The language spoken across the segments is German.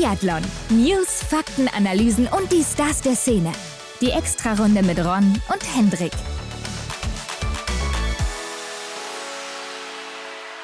Biathlon. News, Fakten, Analysen und die Stars der Szene. Die Extrarunde mit Ron und Hendrik.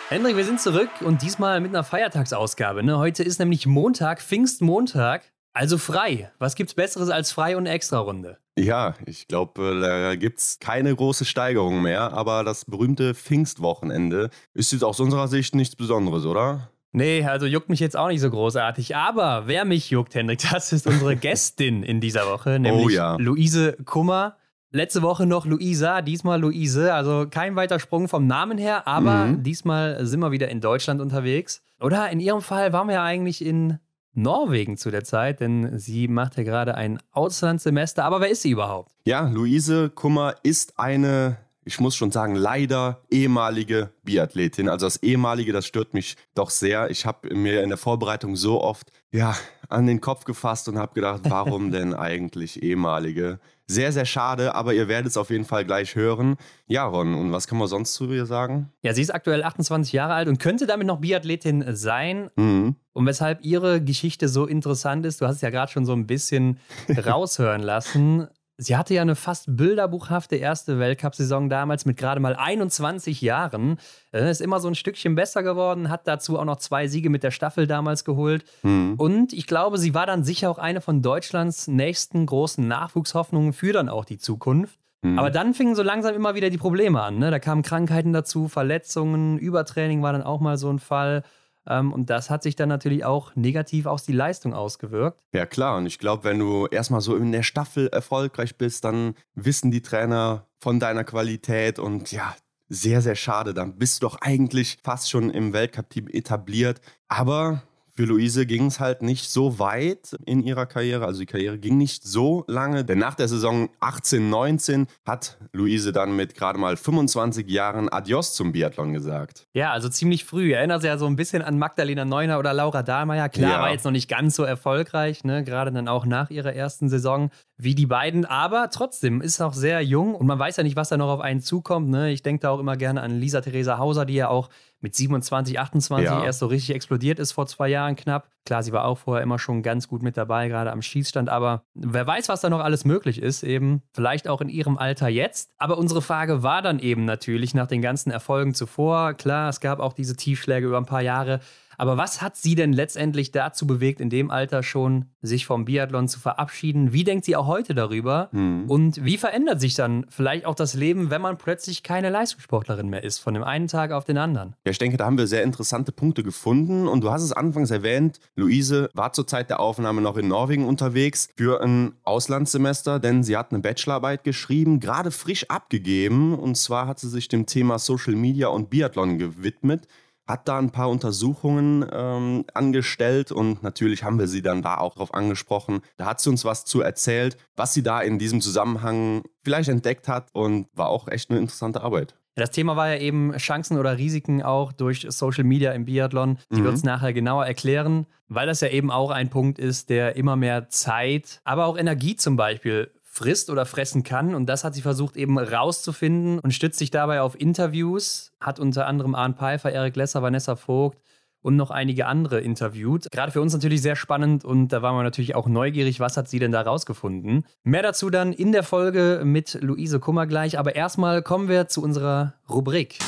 Hendrik, wir sind zurück und diesmal mit einer Feiertagsausgabe. Ne? Heute ist nämlich Montag, Pfingstmontag, also frei. Was gibt's Besseres als frei und eine Extrarunde? Ja, ich glaube, da gibt es keine große Steigerung mehr, aber das berühmte Pfingstwochenende ist jetzt aus unserer Sicht nichts Besonderes, oder? Nee, also juckt mich jetzt auch nicht so großartig. Aber wer mich juckt, Hendrik, das ist unsere Gästin in dieser Woche, nämlich Oh ja. Luise Kummer. Letzte Woche noch Luisa, diesmal Luise. Also kein weiter Sprung vom Namen her, aber Mhm. diesmal sind wir wieder in Deutschland unterwegs. Oder in ihrem Fall waren wir ja eigentlich in Norwegen zu der Zeit, denn sie macht ja gerade ein Auslandssemester. Aber wer ist sie überhaupt? Ja, Luise Kummer ist eine, ich muss schon sagen, leider ehemalige Biathletin. Also das ehemalige, das stört mich doch sehr. Ich habe mir in der Vorbereitung so oft ja, an den Kopf gefasst und habe gedacht, warum denn eigentlich ehemalige? Sehr, sehr schade, aber ihr werdet es auf jeden Fall gleich hören. Ja, Ron, und was kann man sonst zu ihr sagen? Ja, sie ist aktuell 28 Jahre alt und könnte damit noch Biathletin sein. Mhm. Und weshalb ihre Geschichte so interessant ist, du hast es ja gerade schon so ein bisschen raushören lassen. Sie hatte ja eine fast bilderbuchhafte erste Weltcup-Saison damals mit gerade mal 21 Jahren. Äh, Ist immer so ein Stückchen besser geworden, hat dazu auch noch zwei Siege mit der Staffel damals geholt. Mhm. Und ich glaube, sie war dann sicher auch eine von Deutschlands nächsten großen Nachwuchshoffnungen für dann auch die Zukunft. Mhm. Aber dann fingen so langsam immer wieder die Probleme an. Ne? Da kamen Krankheiten dazu, Verletzungen, Übertraining war dann auch mal so ein Fall. Ähm, und das hat sich dann natürlich auch negativ auf die Leistung ausgewirkt. Ja klar, und ich glaube, wenn du erstmal so in der Staffel erfolgreich bist, dann wissen die Trainer von deiner Qualität und ja, sehr, sehr schade. Dann bist du doch eigentlich fast schon im Weltcup-Team etabliert. Aber für Luise ging es halt nicht so weit in ihrer Karriere. Also die Karriere ging nicht so lange, denn nach der Saison 18, 19 hat Luise dann mit gerade mal 25 Jahren Adios zum Biathlon gesagt. Ja, also ziemlich früh. Erinnert sich ja so ein bisschen an Magdalena Neuner oder Laura Dahlmeier. Klar, Ja. war jetzt noch nicht ganz so erfolgreich, ne? gerade dann auch nach ihrer ersten Saison wie die beiden. Aber trotzdem ist auch sehr jung und man weiß ja nicht, was da noch auf einen zukommt. Ne? Ich denke da auch immer gerne an Lisa Theresa Hauser, die ja auch mit 27, 28 Ja. erst so richtig explodiert ist vor zwei Jahren knapp. Klar, sie war auch vorher immer schon ganz gut mit dabei, gerade am Schießstand. Aber wer weiß, was da noch alles möglich ist, eben vielleicht auch in ihrem Alter jetzt. Aber unsere Frage war dann eben natürlich nach den ganzen Erfolgen zuvor. Klar, es gab auch diese Tiefschläge über ein paar Jahre. Aber was hat sie denn letztendlich dazu bewegt, in dem Alter schon sich vom Biathlon zu verabschieden? Wie denkt sie auch heute darüber? Hm. Und wie verändert sich dann vielleicht auch das Leben, wenn man plötzlich keine Leistungssportlerin mehr ist, von dem einen Tag auf den anderen? Ja, ich denke, da haben wir sehr interessante Punkte gefunden. Und du hast es anfangs erwähnt, Luise war zur Zeit der Aufnahme noch in Norwegen unterwegs für ein Auslandssemester, denn sie hat eine Bachelorarbeit geschrieben, gerade frisch abgegeben. Und zwar hat sie sich dem Thema Social Media und Biathlon gewidmet. Hat da ein paar Untersuchungen ähm, angestellt und natürlich haben wir sie dann da auch drauf angesprochen. Da hat sie uns was zu erzählt, was sie da in diesem Zusammenhang vielleicht entdeckt hat und war auch echt eine interessante Arbeit. Das Thema war ja eben Chancen oder Risiken auch durch Social Media im Biathlon. Die Mhm. wird es nachher genauer erklären, weil das ja eben auch ein Punkt ist, der immer mehr Zeit, aber auch Energie zum Beispiel frisst oder fressen kann. Und das hat sie versucht eben rauszufinden und stützt sich dabei auf Interviews, hat unter anderem Arne Pfeiffer, Erik Lesser, Vanessa Vogt und noch einige andere interviewt. Gerade für uns natürlich sehr spannend und da waren wir natürlich auch neugierig, was hat sie denn da rausgefunden. Mehr dazu dann in der Folge mit Luise Kummer gleich, aber erstmal kommen wir zu unserer Rubrik.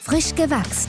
Frisch gewachst.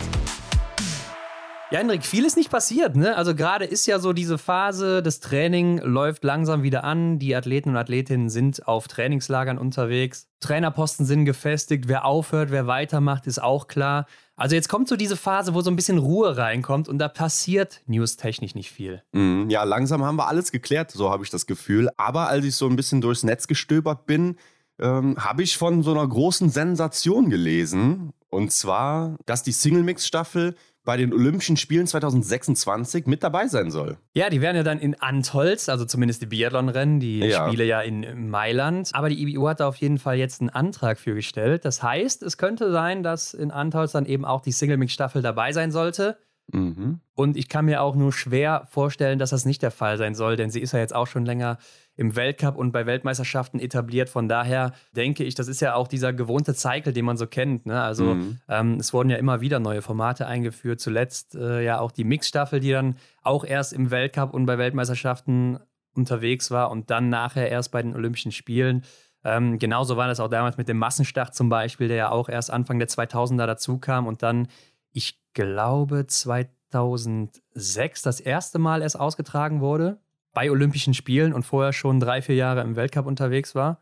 Ja, Hendrik, viel ist nicht passiert, ne? Also gerade ist ja so diese Phase, das Training läuft langsam wieder an. Die Athleten und Athletinnen sind auf Trainingslagern unterwegs. Trainerposten sind gefestigt. Wer aufhört, wer weitermacht, ist auch klar. Also jetzt kommt so diese Phase, wo so ein bisschen Ruhe reinkommt und da passiert newstechnisch nicht viel. Mhm, Ja, langsam haben wir alles geklärt, so habe ich das Gefühl. Aber als ich so ein bisschen durchs Netz gestöbert bin, ähm, habe ich von so einer großen Sensation gelesen. Und zwar, dass die Single-Mix-Staffel bei den Olympischen Spielen 2026 mit dabei sein soll. Ja, die werden ja dann in Antholz, also zumindest die Biathlon-Rennen, die Ja. Spiele ja in Mailand. Aber die IBU hat da auf jeden Fall jetzt einen Antrag für gestellt. Das heißt, es könnte sein, dass in Antholz dann eben auch die Single-Mix-Staffel dabei sein sollte. Mhm. Und ich kann mir auch nur schwer vorstellen, dass das nicht der Fall sein soll, denn sie ist ja jetzt auch schon länger im Weltcup und bei Weltmeisterschaften etabliert. Von daher denke ich, das ist ja auch dieser gewohnte Cycle, den man so kennt. Ne? Also mhm. ähm, es wurden ja immer wieder neue Formate eingeführt. Zuletzt äh, ja auch die Mixstaffel, die dann auch erst im Weltcup und bei Weltmeisterschaften unterwegs war und dann nachher erst bei den Olympischen Spielen. Ähm, genauso war das auch damals mit dem Massenstart zum Beispiel, der ja auch erst Anfang der 2000er dazu kam und dann, ich glaube, 2006 das erste Mal erst ausgetragen wurde bei Olympischen Spielen und vorher schon drei, vier Jahre im Weltcup unterwegs war.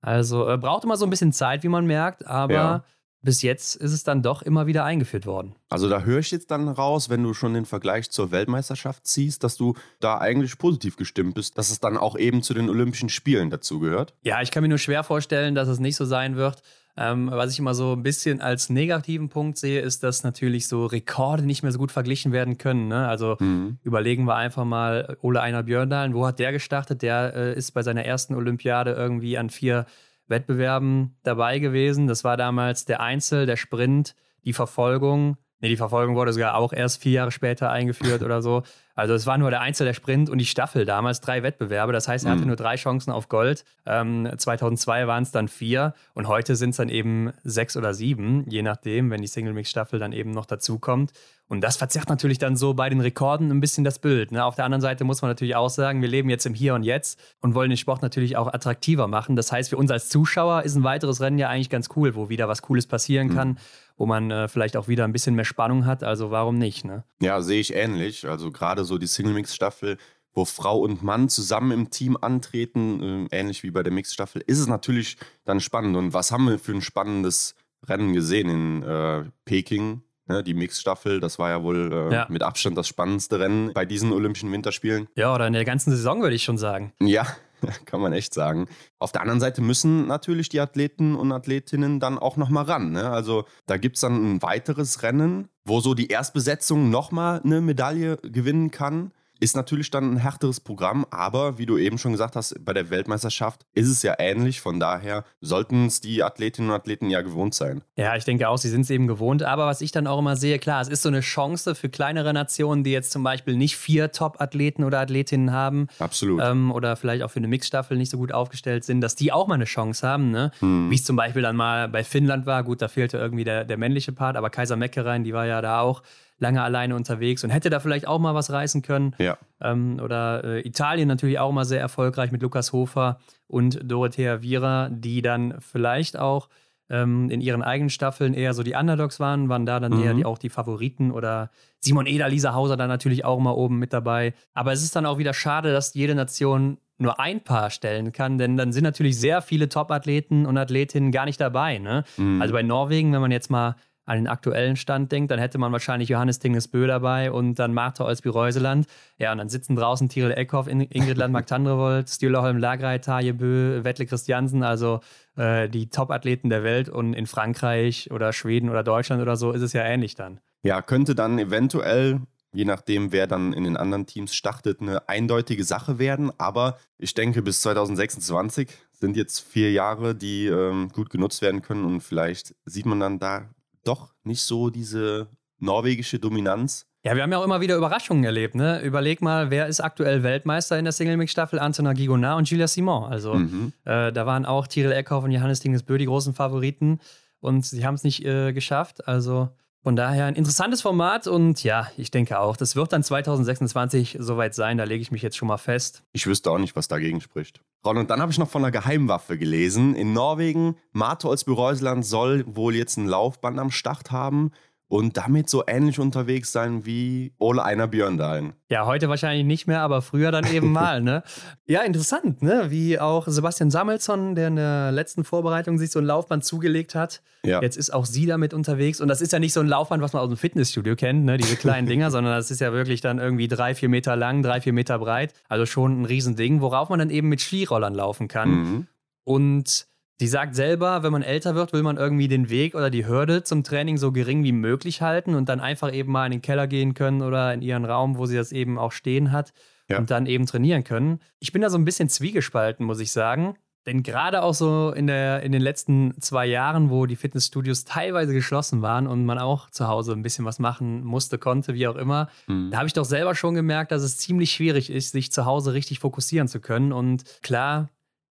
Also äh, braucht immer so ein bisschen Zeit, wie man merkt, aber ja. bis jetzt ist es dann doch immer wieder eingeführt worden. Also da höre ich jetzt dann raus, wenn du schon den Vergleich zur Weltmeisterschaft ziehst, dass du da eigentlich positiv gestimmt bist, dass es dann auch eben zu den Olympischen Spielen dazugehört. Ja, ich kann mir nur schwer vorstellen, dass es nicht so sein wird. Ähm, was ich immer so ein bisschen als negativen Punkt sehe, ist, dass natürlich so Rekorde nicht mehr so gut verglichen werden können. Ne? Also mhm. überlegen wir einfach mal Ole Einar Björndalen, wo hat der gestartet? Der äh, ist bei seiner ersten Olympiade irgendwie an vier Wettbewerben dabei gewesen. Das war damals der Einzel, der Sprint, die Verfolgung. Nee, die Verfolgung wurde sogar auch erst vier Jahre später eingeführt oder so. Also es war nur der Einzel, der Sprint und die Staffel damals, drei Wettbewerbe. Das heißt, er hatte mhm. nur drei Chancen auf Gold. Ähm, 2002 waren es dann vier und heute sind es dann eben sechs oder sieben, je nachdem, wenn die Single-Mix-Staffel dann eben noch dazukommt. Und das verzerrt natürlich dann so bei den Rekorden ein bisschen das Bild. Ne? Auf der anderen Seite muss man natürlich auch sagen, wir leben jetzt im Hier und Jetzt und wollen den Sport natürlich auch attraktiver machen. Das heißt, für uns als Zuschauer ist ein weiteres Rennen ja eigentlich ganz cool, wo wieder was Cooles passieren mhm. kann, wo man äh, vielleicht auch wieder ein bisschen mehr Spannung hat. Also warum nicht? Ne? Ja, sehe ich ähnlich. Also gerade so die Single-Mix-Staffel, wo Frau und Mann zusammen im Team antreten, äh, ähnlich wie bei der Mix-Staffel, ist es natürlich dann spannend. Und was haben wir für ein spannendes Rennen gesehen in äh, Peking? Ne, die Mix-Staffel, das war ja wohl äh, ja. mit Abstand das spannendste Rennen bei diesen Olympischen Winterspielen. Ja, oder in der ganzen Saison würde ich schon sagen. Ja, kann man echt sagen. Auf der anderen Seite müssen natürlich die Athleten und Athletinnen dann auch nochmal ran. Ne? Also da gibt es dann ein weiteres Rennen, wo so die Erstbesetzung nochmal eine Medaille gewinnen kann. Ist natürlich dann ein härteres Programm, aber wie du eben schon gesagt hast, bei der Weltmeisterschaft ist es ja ähnlich. Von daher sollten es die Athletinnen und Athleten ja gewohnt sein. Ja, ich denke auch, sie sind es eben gewohnt. Aber was ich dann auch immer sehe, klar, es ist so eine Chance für kleinere Nationen, die jetzt zum Beispiel nicht vier Top-Athleten oder Athletinnen haben. Absolut. Ähm, oder vielleicht auch für eine Mixstaffel nicht so gut aufgestellt sind, dass die auch mal eine Chance haben. Ne? Hm. Wie es zum Beispiel dann mal bei Finnland war. Gut, da fehlte irgendwie der, der männliche Part, aber Kaiser Meckerein, die war ja da auch lange alleine unterwegs und hätte da vielleicht auch mal was reißen können. Ja. Ähm, oder äh, Italien natürlich auch mal sehr erfolgreich mit Lukas Hofer und Dorothea Viera, die dann vielleicht auch ähm, in ihren eigenen Staffeln eher so die Underdogs waren, waren da dann mhm. eher die, auch die Favoriten oder Simon Eder, Lisa Hauser dann natürlich auch mal oben mit dabei. Aber es ist dann auch wieder schade, dass jede Nation nur ein Paar stellen kann, denn dann sind natürlich sehr viele Top-Athleten und Athletinnen gar nicht dabei. Ne? Mhm. Also bei Norwegen, wenn man jetzt mal an den aktuellen Stand denkt, dann hätte man wahrscheinlich Johannes Dingesbö dabei und dann Martha Olsby-Reuseland. Ja, und dann sitzen draußen Tiril Eckhoff, Ingrid Landmark Tandrevold, Stühlerholm Lagreit, Taje Bö, Wettle Christiansen, also äh, die Top-Athleten der Welt. Und in Frankreich oder Schweden oder Deutschland oder so ist es ja ähnlich dann. Ja, könnte dann eventuell je nachdem, wer dann in den anderen Teams startet, eine eindeutige Sache werden. Aber ich denke, bis 2026 sind jetzt vier Jahre, die ähm, gut genutzt werden können und vielleicht sieht man dann da doch nicht so diese norwegische Dominanz. Ja, wir haben ja auch immer wieder Überraschungen erlebt. Ne? Überleg mal, wer ist aktuell Weltmeister in der Single-Mix-Staffel? Antona Gigonard und Julia Simon. Also mhm. äh, da waren auch Tyrell Eckhoff und Johannes Dingesbö die großen Favoriten und sie haben es nicht äh, geschafft. Also von daher ein interessantes Format und ja, ich denke auch, das wird dann 2026 soweit sein, da lege ich mich jetzt schon mal fest. Ich wüsste auch nicht, was dagegen spricht. Ron, und dann habe ich noch von einer Geheimwaffe gelesen. In Norwegen, Martolsby-Reusland soll wohl jetzt ein Laufband am Start haben und damit so ähnlich unterwegs sein wie Ole Einer Björndalen. Ja, heute wahrscheinlich nicht mehr, aber früher dann eben mal, ne? Ja, interessant, ne? Wie auch Sebastian Samuelsson, der in der letzten Vorbereitung sich so ein Laufband zugelegt hat. Ja. Jetzt ist auch sie damit unterwegs. Und das ist ja nicht so ein Laufband, was man aus dem Fitnessstudio kennt, ne? Diese kleinen Dinger, sondern das ist ja wirklich dann irgendwie drei, vier Meter lang, drei, vier Meter breit. Also schon ein Riesending, worauf man dann eben mit Skirollern laufen kann. Mhm. Und Sie sagt selber, wenn man älter wird, will man irgendwie den Weg oder die Hürde zum Training so gering wie möglich halten und dann einfach eben mal in den Keller gehen können oder in ihren Raum, wo sie das eben auch stehen hat ja. und dann eben trainieren können. Ich bin da so ein bisschen zwiegespalten, muss ich sagen. Denn gerade auch so in, der, in den letzten zwei Jahren, wo die Fitnessstudios teilweise geschlossen waren und man auch zu Hause ein bisschen was machen musste, konnte, wie auch immer, mhm. da habe ich doch selber schon gemerkt, dass es ziemlich schwierig ist, sich zu Hause richtig fokussieren zu können. Und klar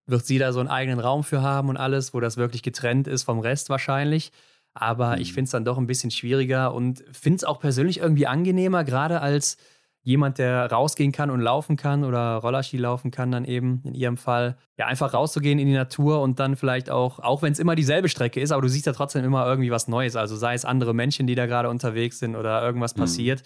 wird sie da so einen eigenen Raum für haben und alles, wo das wirklich getrennt ist vom Rest wahrscheinlich. Aber mhm. ich finde es dann doch ein bisschen schwieriger und finde es auch persönlich irgendwie angenehmer, gerade als jemand, der rausgehen kann und laufen kann oder Rollerski laufen kann, dann eben in ihrem Fall, ja, einfach rauszugehen in die Natur und dann vielleicht auch, auch wenn es immer dieselbe Strecke ist, aber du siehst ja trotzdem immer irgendwie was Neues. Also sei es andere Menschen, die da gerade unterwegs sind oder irgendwas mhm. passiert.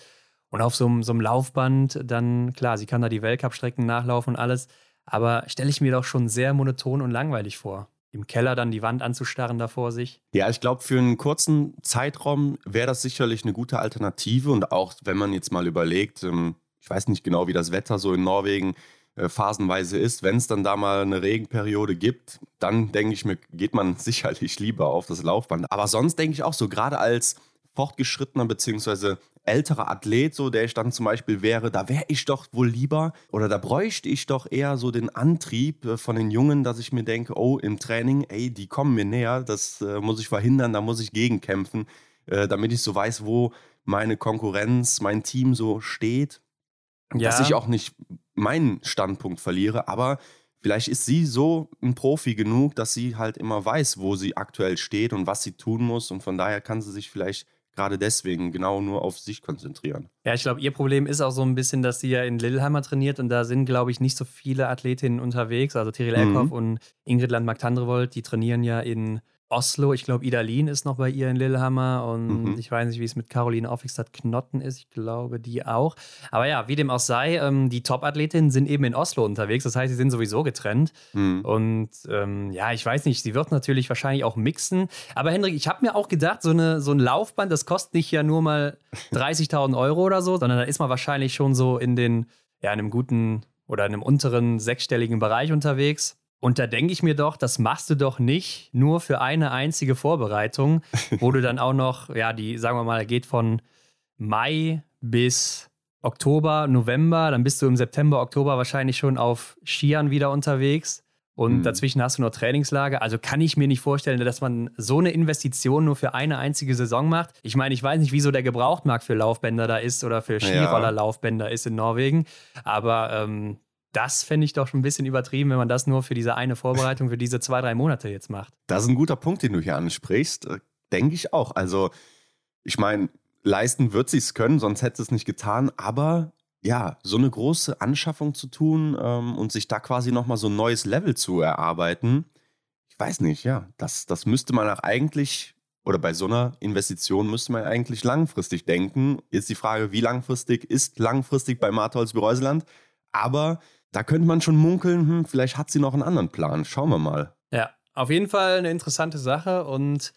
Und auf so einem, so einem Laufband, dann, klar, sie kann da die Weltcup-Strecken nachlaufen und alles, aber stelle ich mir doch schon sehr monoton und langweilig vor im Keller dann die Wand anzustarren da vor sich. Ja, ich glaube, für einen kurzen Zeitraum wäre das sicherlich eine gute Alternative. Und auch wenn man jetzt mal überlegt, ähm, ich weiß nicht genau, wie das Wetter so in Norwegen äh, phasenweise ist, wenn es dann da mal eine Regenperiode gibt, dann denke ich mir, geht man sicherlich lieber auf das Laufband. Aber sonst denke ich auch so, gerade als fortgeschrittener bzw älterer Athlet, so der ich dann zum Beispiel wäre, da wäre ich doch wohl lieber oder da bräuchte ich doch eher so den Antrieb äh, von den Jungen, dass ich mir denke, oh, im Training, ey, die kommen mir näher, das äh, muss ich verhindern, da muss ich gegenkämpfen, äh, damit ich so weiß, wo meine Konkurrenz, mein Team so steht. Ja. Dass ich auch nicht meinen Standpunkt verliere, aber vielleicht ist sie so ein Profi genug, dass sie halt immer weiß, wo sie aktuell steht und was sie tun muss und von daher kann sie sich vielleicht gerade deswegen genau nur auf sich konzentrieren. Ja, ich glaube, ihr Problem ist auch so ein bisschen, dass sie ja in Lillehammer trainiert und da sind, glaube ich, nicht so viele Athletinnen unterwegs. Also Tyrell Eckhoff mhm. und Ingrid Landmark-Tandrevold, die trainieren ja in Oslo. Ich glaube, Idalin ist noch bei ihr in Lillehammer und mhm. ich weiß nicht, wie es mit Caroline Aufwigstadt Knotten ist. Ich glaube, die auch. Aber ja, wie dem auch sei, ähm, die Top-Athletinnen sind eben in Oslo unterwegs. Das heißt, sie sind sowieso getrennt. Mhm. Und ähm, ja, ich weiß nicht, sie wird natürlich wahrscheinlich auch mixen. Aber Hendrik, ich habe mir auch gedacht, so, eine, so ein Laufband, das kostet nicht ja nur mal 30.000 Euro oder so, sondern da ist man wahrscheinlich schon so in den, ja, in einem guten oder in einem unteren sechsstelligen Bereich unterwegs. Und da denke ich mir doch, das machst du doch nicht nur für eine einzige Vorbereitung, wo du dann auch noch, ja, die, sagen wir mal, geht von Mai bis Oktober, November, dann bist du im September, Oktober wahrscheinlich schon auf Skiern wieder unterwegs. Und mhm. dazwischen hast du noch Trainingslager. Also kann ich mir nicht vorstellen, dass man so eine Investition nur für eine einzige Saison macht. Ich meine, ich weiß nicht, wieso der Gebrauchtmarkt für Laufbänder da ist oder für Skirollerlaufbänder ist in Norwegen. Aber ähm, das fände ich doch schon ein bisschen übertrieben, wenn man das nur für diese eine Vorbereitung, für diese zwei, drei Monate jetzt macht. Das ist ein guter Punkt, den du hier ansprichst. Äh, denke ich auch. Also, ich meine, leisten wird sie es können, sonst hätte es nicht getan. Aber ja, so eine große Anschaffung zu tun ähm, und sich da quasi nochmal so ein neues Level zu erarbeiten, ich weiß nicht, ja, das, das müsste man auch eigentlich, oder bei so einer Investition müsste man eigentlich langfristig denken. Jetzt die Frage, wie langfristig ist langfristig bei Martholz Bereuseland? Aber da könnte man schon munkeln, hm, vielleicht hat sie noch einen anderen Plan. Schauen wir mal. Ja, auf jeden Fall eine interessante Sache und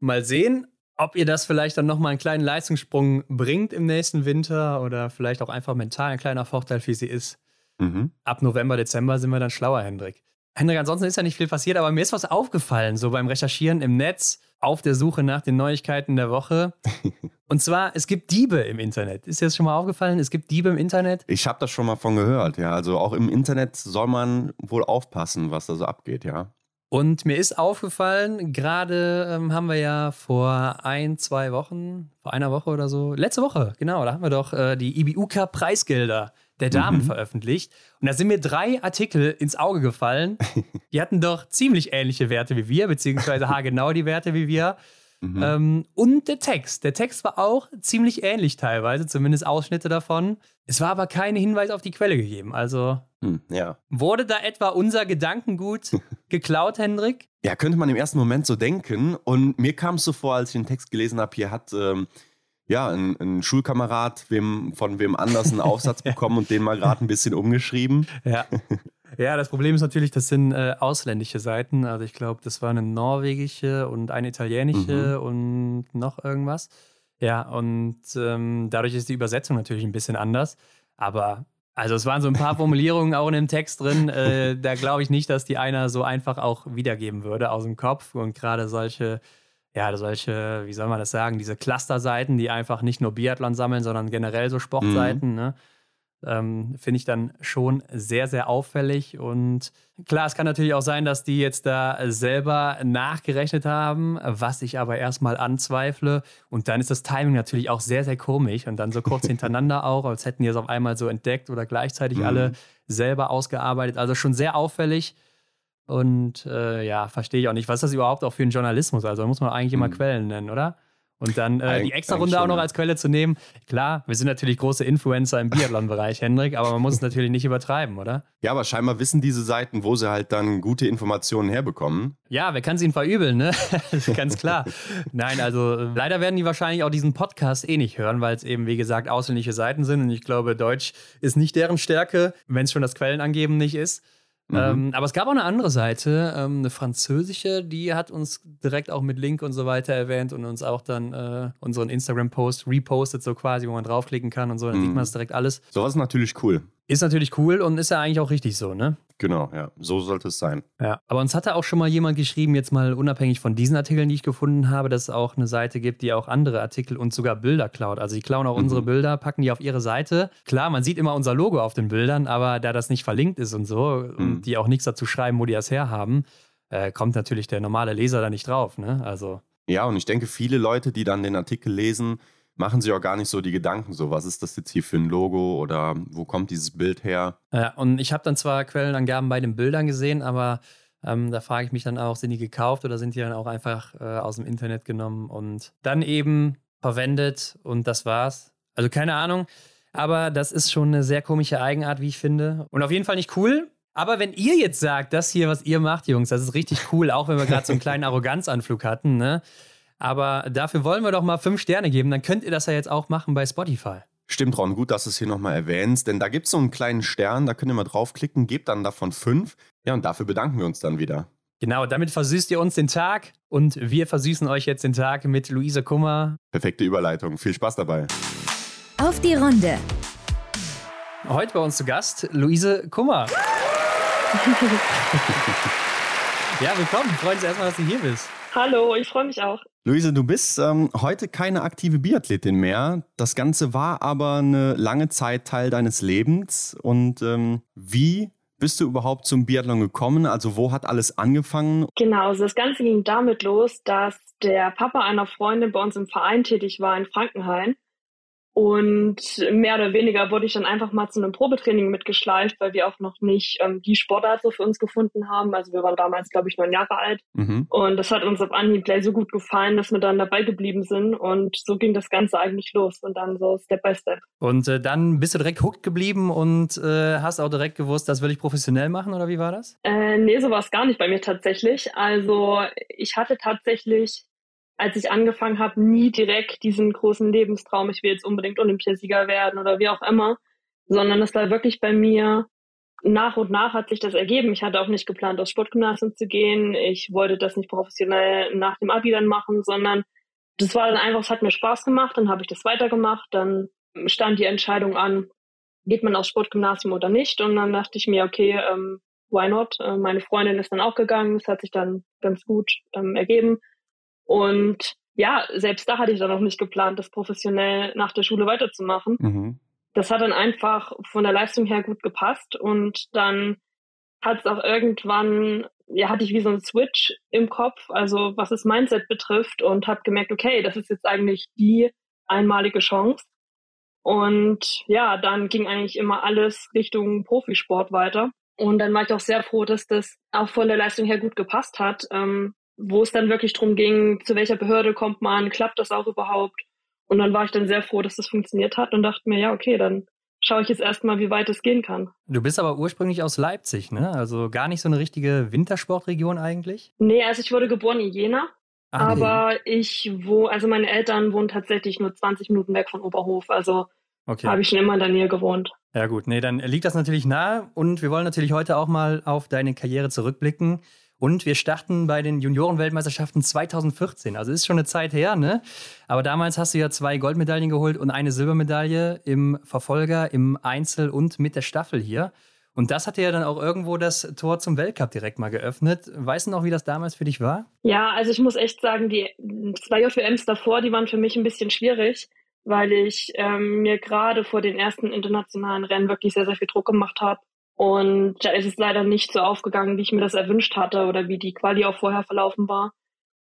mal sehen, ob ihr das vielleicht dann nochmal einen kleinen Leistungssprung bringt im nächsten Winter oder vielleicht auch einfach mental ein kleiner Vorteil für sie ist. Mhm. Ab November, Dezember sind wir dann schlauer, Hendrik. Hendrik, ansonsten ist ja nicht viel passiert, aber mir ist was aufgefallen, so beim Recherchieren im Netz, auf der Suche nach den Neuigkeiten der Woche. Und zwar, es gibt Diebe im Internet. Ist dir das schon mal aufgefallen? Es gibt Diebe im Internet? Ich habe das schon mal von gehört, ja. Also auch im Internet soll man wohl aufpassen, was da so abgeht, ja. Und mir ist aufgefallen, gerade ähm, haben wir ja vor ein, zwei Wochen, vor einer Woche oder so, letzte Woche, genau, da haben wir doch äh, die IBUK-Preisgelder der Damen mhm. veröffentlicht. Und da sind mir drei Artikel ins Auge gefallen. Die hatten doch ziemlich ähnliche Werte wie wir, beziehungsweise haargenau die Werte wie wir. Mhm. Ähm, und der Text. Der Text war auch ziemlich ähnlich teilweise, zumindest Ausschnitte davon. Es war aber kein Hinweis auf die Quelle gegeben. Also hm, ja. wurde da etwa unser Gedankengut geklaut, Hendrik? Ja, könnte man im ersten Moment so denken. Und mir kam es so vor, als ich den Text gelesen habe, hier hat ähm, ja, ein, ein Schulkamerad wem, von wem anders einen Aufsatz bekommen und den mal gerade ein bisschen umgeschrieben. Ja. Ja, das Problem ist natürlich, das sind äh, ausländische Seiten. Also ich glaube, das war eine norwegische und eine italienische mhm. und noch irgendwas. Ja, und ähm, dadurch ist die Übersetzung natürlich ein bisschen anders. Aber also es waren so ein paar Formulierungen auch in dem Text drin. Äh, da glaube ich nicht, dass die einer so einfach auch wiedergeben würde aus dem Kopf. Und gerade solche ja, solche, wie soll man das sagen, diese Cluster-Seiten, die einfach nicht nur Biathlon sammeln, sondern generell so Sportseiten, mhm. ne? Ähm, Finde ich dann schon sehr, sehr auffällig. Und klar, es kann natürlich auch sein, dass die jetzt da selber nachgerechnet haben, was ich aber erstmal anzweifle. Und dann ist das Timing natürlich auch sehr, sehr komisch. Und dann so kurz hintereinander auch, als hätten die es auf einmal so entdeckt oder gleichzeitig mhm. alle selber ausgearbeitet. Also schon sehr auffällig. Und äh, ja, verstehe ich auch nicht. Was ist das überhaupt auch für ein Journalismus? Also muss man eigentlich immer mhm. Quellen nennen, oder? Und dann äh, die extra Runde auch noch als Quelle zu nehmen. Klar, wir sind natürlich große Influencer im Biathlon-Bereich, Hendrik, aber man muss es natürlich nicht übertreiben, oder? Ja, aber scheinbar wissen diese Seiten, wo sie halt dann gute Informationen herbekommen. Ja, wer kann es ihnen verübeln, ne? Ganz klar. Nein, also leider werden die wahrscheinlich auch diesen Podcast eh nicht hören, weil es eben, wie gesagt, ausländische Seiten sind. Und ich glaube, Deutsch ist nicht deren Stärke, wenn es schon das Quellenangeben nicht ist. Mhm. Ähm, aber es gab auch eine andere Seite, ähm, eine französische, die hat uns direkt auch mit Link und so weiter erwähnt und uns auch dann äh, unseren Instagram-Post repostet, so quasi, wo man draufklicken kann und so, dann mhm. sieht man es direkt alles. Sowas ist natürlich cool. Ist natürlich cool und ist ja eigentlich auch richtig so, ne? Genau, ja. So sollte es sein. Ja. Aber uns hatte auch schon mal jemand geschrieben, jetzt mal unabhängig von diesen Artikeln, die ich gefunden habe, dass es auch eine Seite gibt, die auch andere Artikel und sogar Bilder klaut. Also die klauen auch mhm. unsere Bilder, packen die auf ihre Seite. Klar, man sieht immer unser Logo auf den Bildern, aber da das nicht verlinkt ist und so mhm. und die auch nichts dazu schreiben, wo die das herhaben, äh, kommt natürlich der normale Leser da nicht drauf, ne? Also. Ja, und ich denke, viele Leute, die dann den Artikel lesen, machen sich auch gar nicht so die Gedanken, so was ist das jetzt hier für ein Logo oder wo kommt dieses Bild her? Ja, und ich habe dann zwar Quellenangaben bei den Bildern gesehen, aber ähm, da frage ich mich dann auch, sind die gekauft oder sind die dann auch einfach äh, aus dem Internet genommen und dann eben verwendet und das war's. Also keine Ahnung, aber das ist schon eine sehr komische Eigenart, wie ich finde. Und auf jeden Fall nicht cool. Aber wenn ihr jetzt sagt, das hier, was ihr macht, Jungs, das ist richtig cool, auch wenn wir gerade so einen kleinen Arroganzanflug hatten, ne? Aber dafür wollen wir doch mal fünf Sterne geben. Dann könnt ihr das ja jetzt auch machen bei Spotify. Stimmt, Ron, gut, dass du es hier nochmal erwähnst, denn da gibt es so einen kleinen Stern, da könnt ihr mal draufklicken, gebt dann davon fünf. Ja, und dafür bedanken wir uns dann wieder. Genau, damit versüßt ihr uns den Tag und wir versüßen euch jetzt den Tag mit Luise Kummer. Perfekte Überleitung, viel Spaß dabei. Auf die Runde. Heute bei uns zu Gast Luise Kummer. ja, willkommen. Wir freuen uns erstmal, dass du hier bist. Hallo, ich freue mich auch. Luise, du bist ähm, heute keine aktive Biathletin mehr. Das Ganze war aber eine lange Zeit Teil deines Lebens. Und ähm, wie bist du überhaupt zum Biathlon gekommen? Also wo hat alles angefangen? Genau, also das Ganze ging damit los, dass der Papa einer Freundin bei uns im Verein tätig war in Frankenhain. Und mehr oder weniger wurde ich dann einfach mal zu einem Probetraining mitgeschleift, weil wir auch noch nicht ähm, die Sportart so für uns gefunden haben. Also wir waren damals, glaube ich, neun Jahre alt. Mhm. Und das hat uns auf Anhieb gleich so gut gefallen, dass wir dann dabei geblieben sind. Und so ging das Ganze eigentlich los und dann so Step by Step. Und äh, dann bist du direkt hooked geblieben und äh, hast auch direkt gewusst, das will ich professionell machen oder wie war das? Äh, nee, so war es gar nicht bei mir tatsächlich. Also ich hatte tatsächlich als ich angefangen habe, nie direkt diesen großen Lebenstraum, ich will jetzt unbedingt Olympiasieger werden oder wie auch immer, sondern es war wirklich bei mir nach und nach hat sich das ergeben. Ich hatte auch nicht geplant, aufs Sportgymnasium zu gehen. Ich wollte das nicht professionell nach dem Abi dann machen, sondern das war dann einfach, es hat mir Spaß gemacht, dann habe ich das weitergemacht, dann stand die Entscheidung an, geht man aufs Sportgymnasium oder nicht. Und dann dachte ich mir, okay, ähm, why not? Äh, meine Freundin ist dann auch gegangen, es hat sich dann ganz gut ähm, ergeben. Und ja, selbst da hatte ich dann noch nicht geplant, das professionell nach der Schule weiterzumachen. Mhm. Das hat dann einfach von der Leistung her gut gepasst und dann hat es auch irgendwann, ja, hatte ich wie so einen Switch im Kopf, also was das Mindset betrifft und habe gemerkt, okay, das ist jetzt eigentlich die einmalige Chance. Und ja, dann ging eigentlich immer alles Richtung Profisport weiter. Und dann war ich auch sehr froh, dass das auch von der Leistung her gut gepasst hat. Ähm, wo es dann wirklich darum ging, zu welcher Behörde kommt man, klappt das auch überhaupt? Und dann war ich dann sehr froh, dass das funktioniert hat und dachte mir, ja, okay, dann schaue ich jetzt erstmal, wie weit es gehen kann. Du bist aber ursprünglich aus Leipzig, ne? Also gar nicht so eine richtige Wintersportregion eigentlich? Nee, also ich wurde geboren in Jena. Ach, aber nee. ich wo, also meine Eltern wohnen tatsächlich nur 20 Minuten weg von Oberhof. Also okay. habe ich schon immer in der Nähe gewohnt. Ja gut, nee, dann liegt das natürlich nahe und wir wollen natürlich heute auch mal auf deine Karriere zurückblicken. Und wir starten bei den Juniorenweltmeisterschaften 2014. Also ist schon eine Zeit her, ne? Aber damals hast du ja zwei Goldmedaillen geholt und eine Silbermedaille im Verfolger, im Einzel und mit der Staffel hier. Und das hat ja dann auch irgendwo das Tor zum Weltcup direkt mal geöffnet. Weißt du noch, wie das damals für dich war? Ja, also ich muss echt sagen, die zwei JWMs davor, die waren für mich ein bisschen schwierig. weil ich ähm, mir gerade vor den ersten internationalen Rennen wirklich sehr, sehr viel Druck gemacht habe. Und da ist es leider nicht so aufgegangen, wie ich mir das erwünscht hatte oder wie die Quali auch vorher verlaufen war.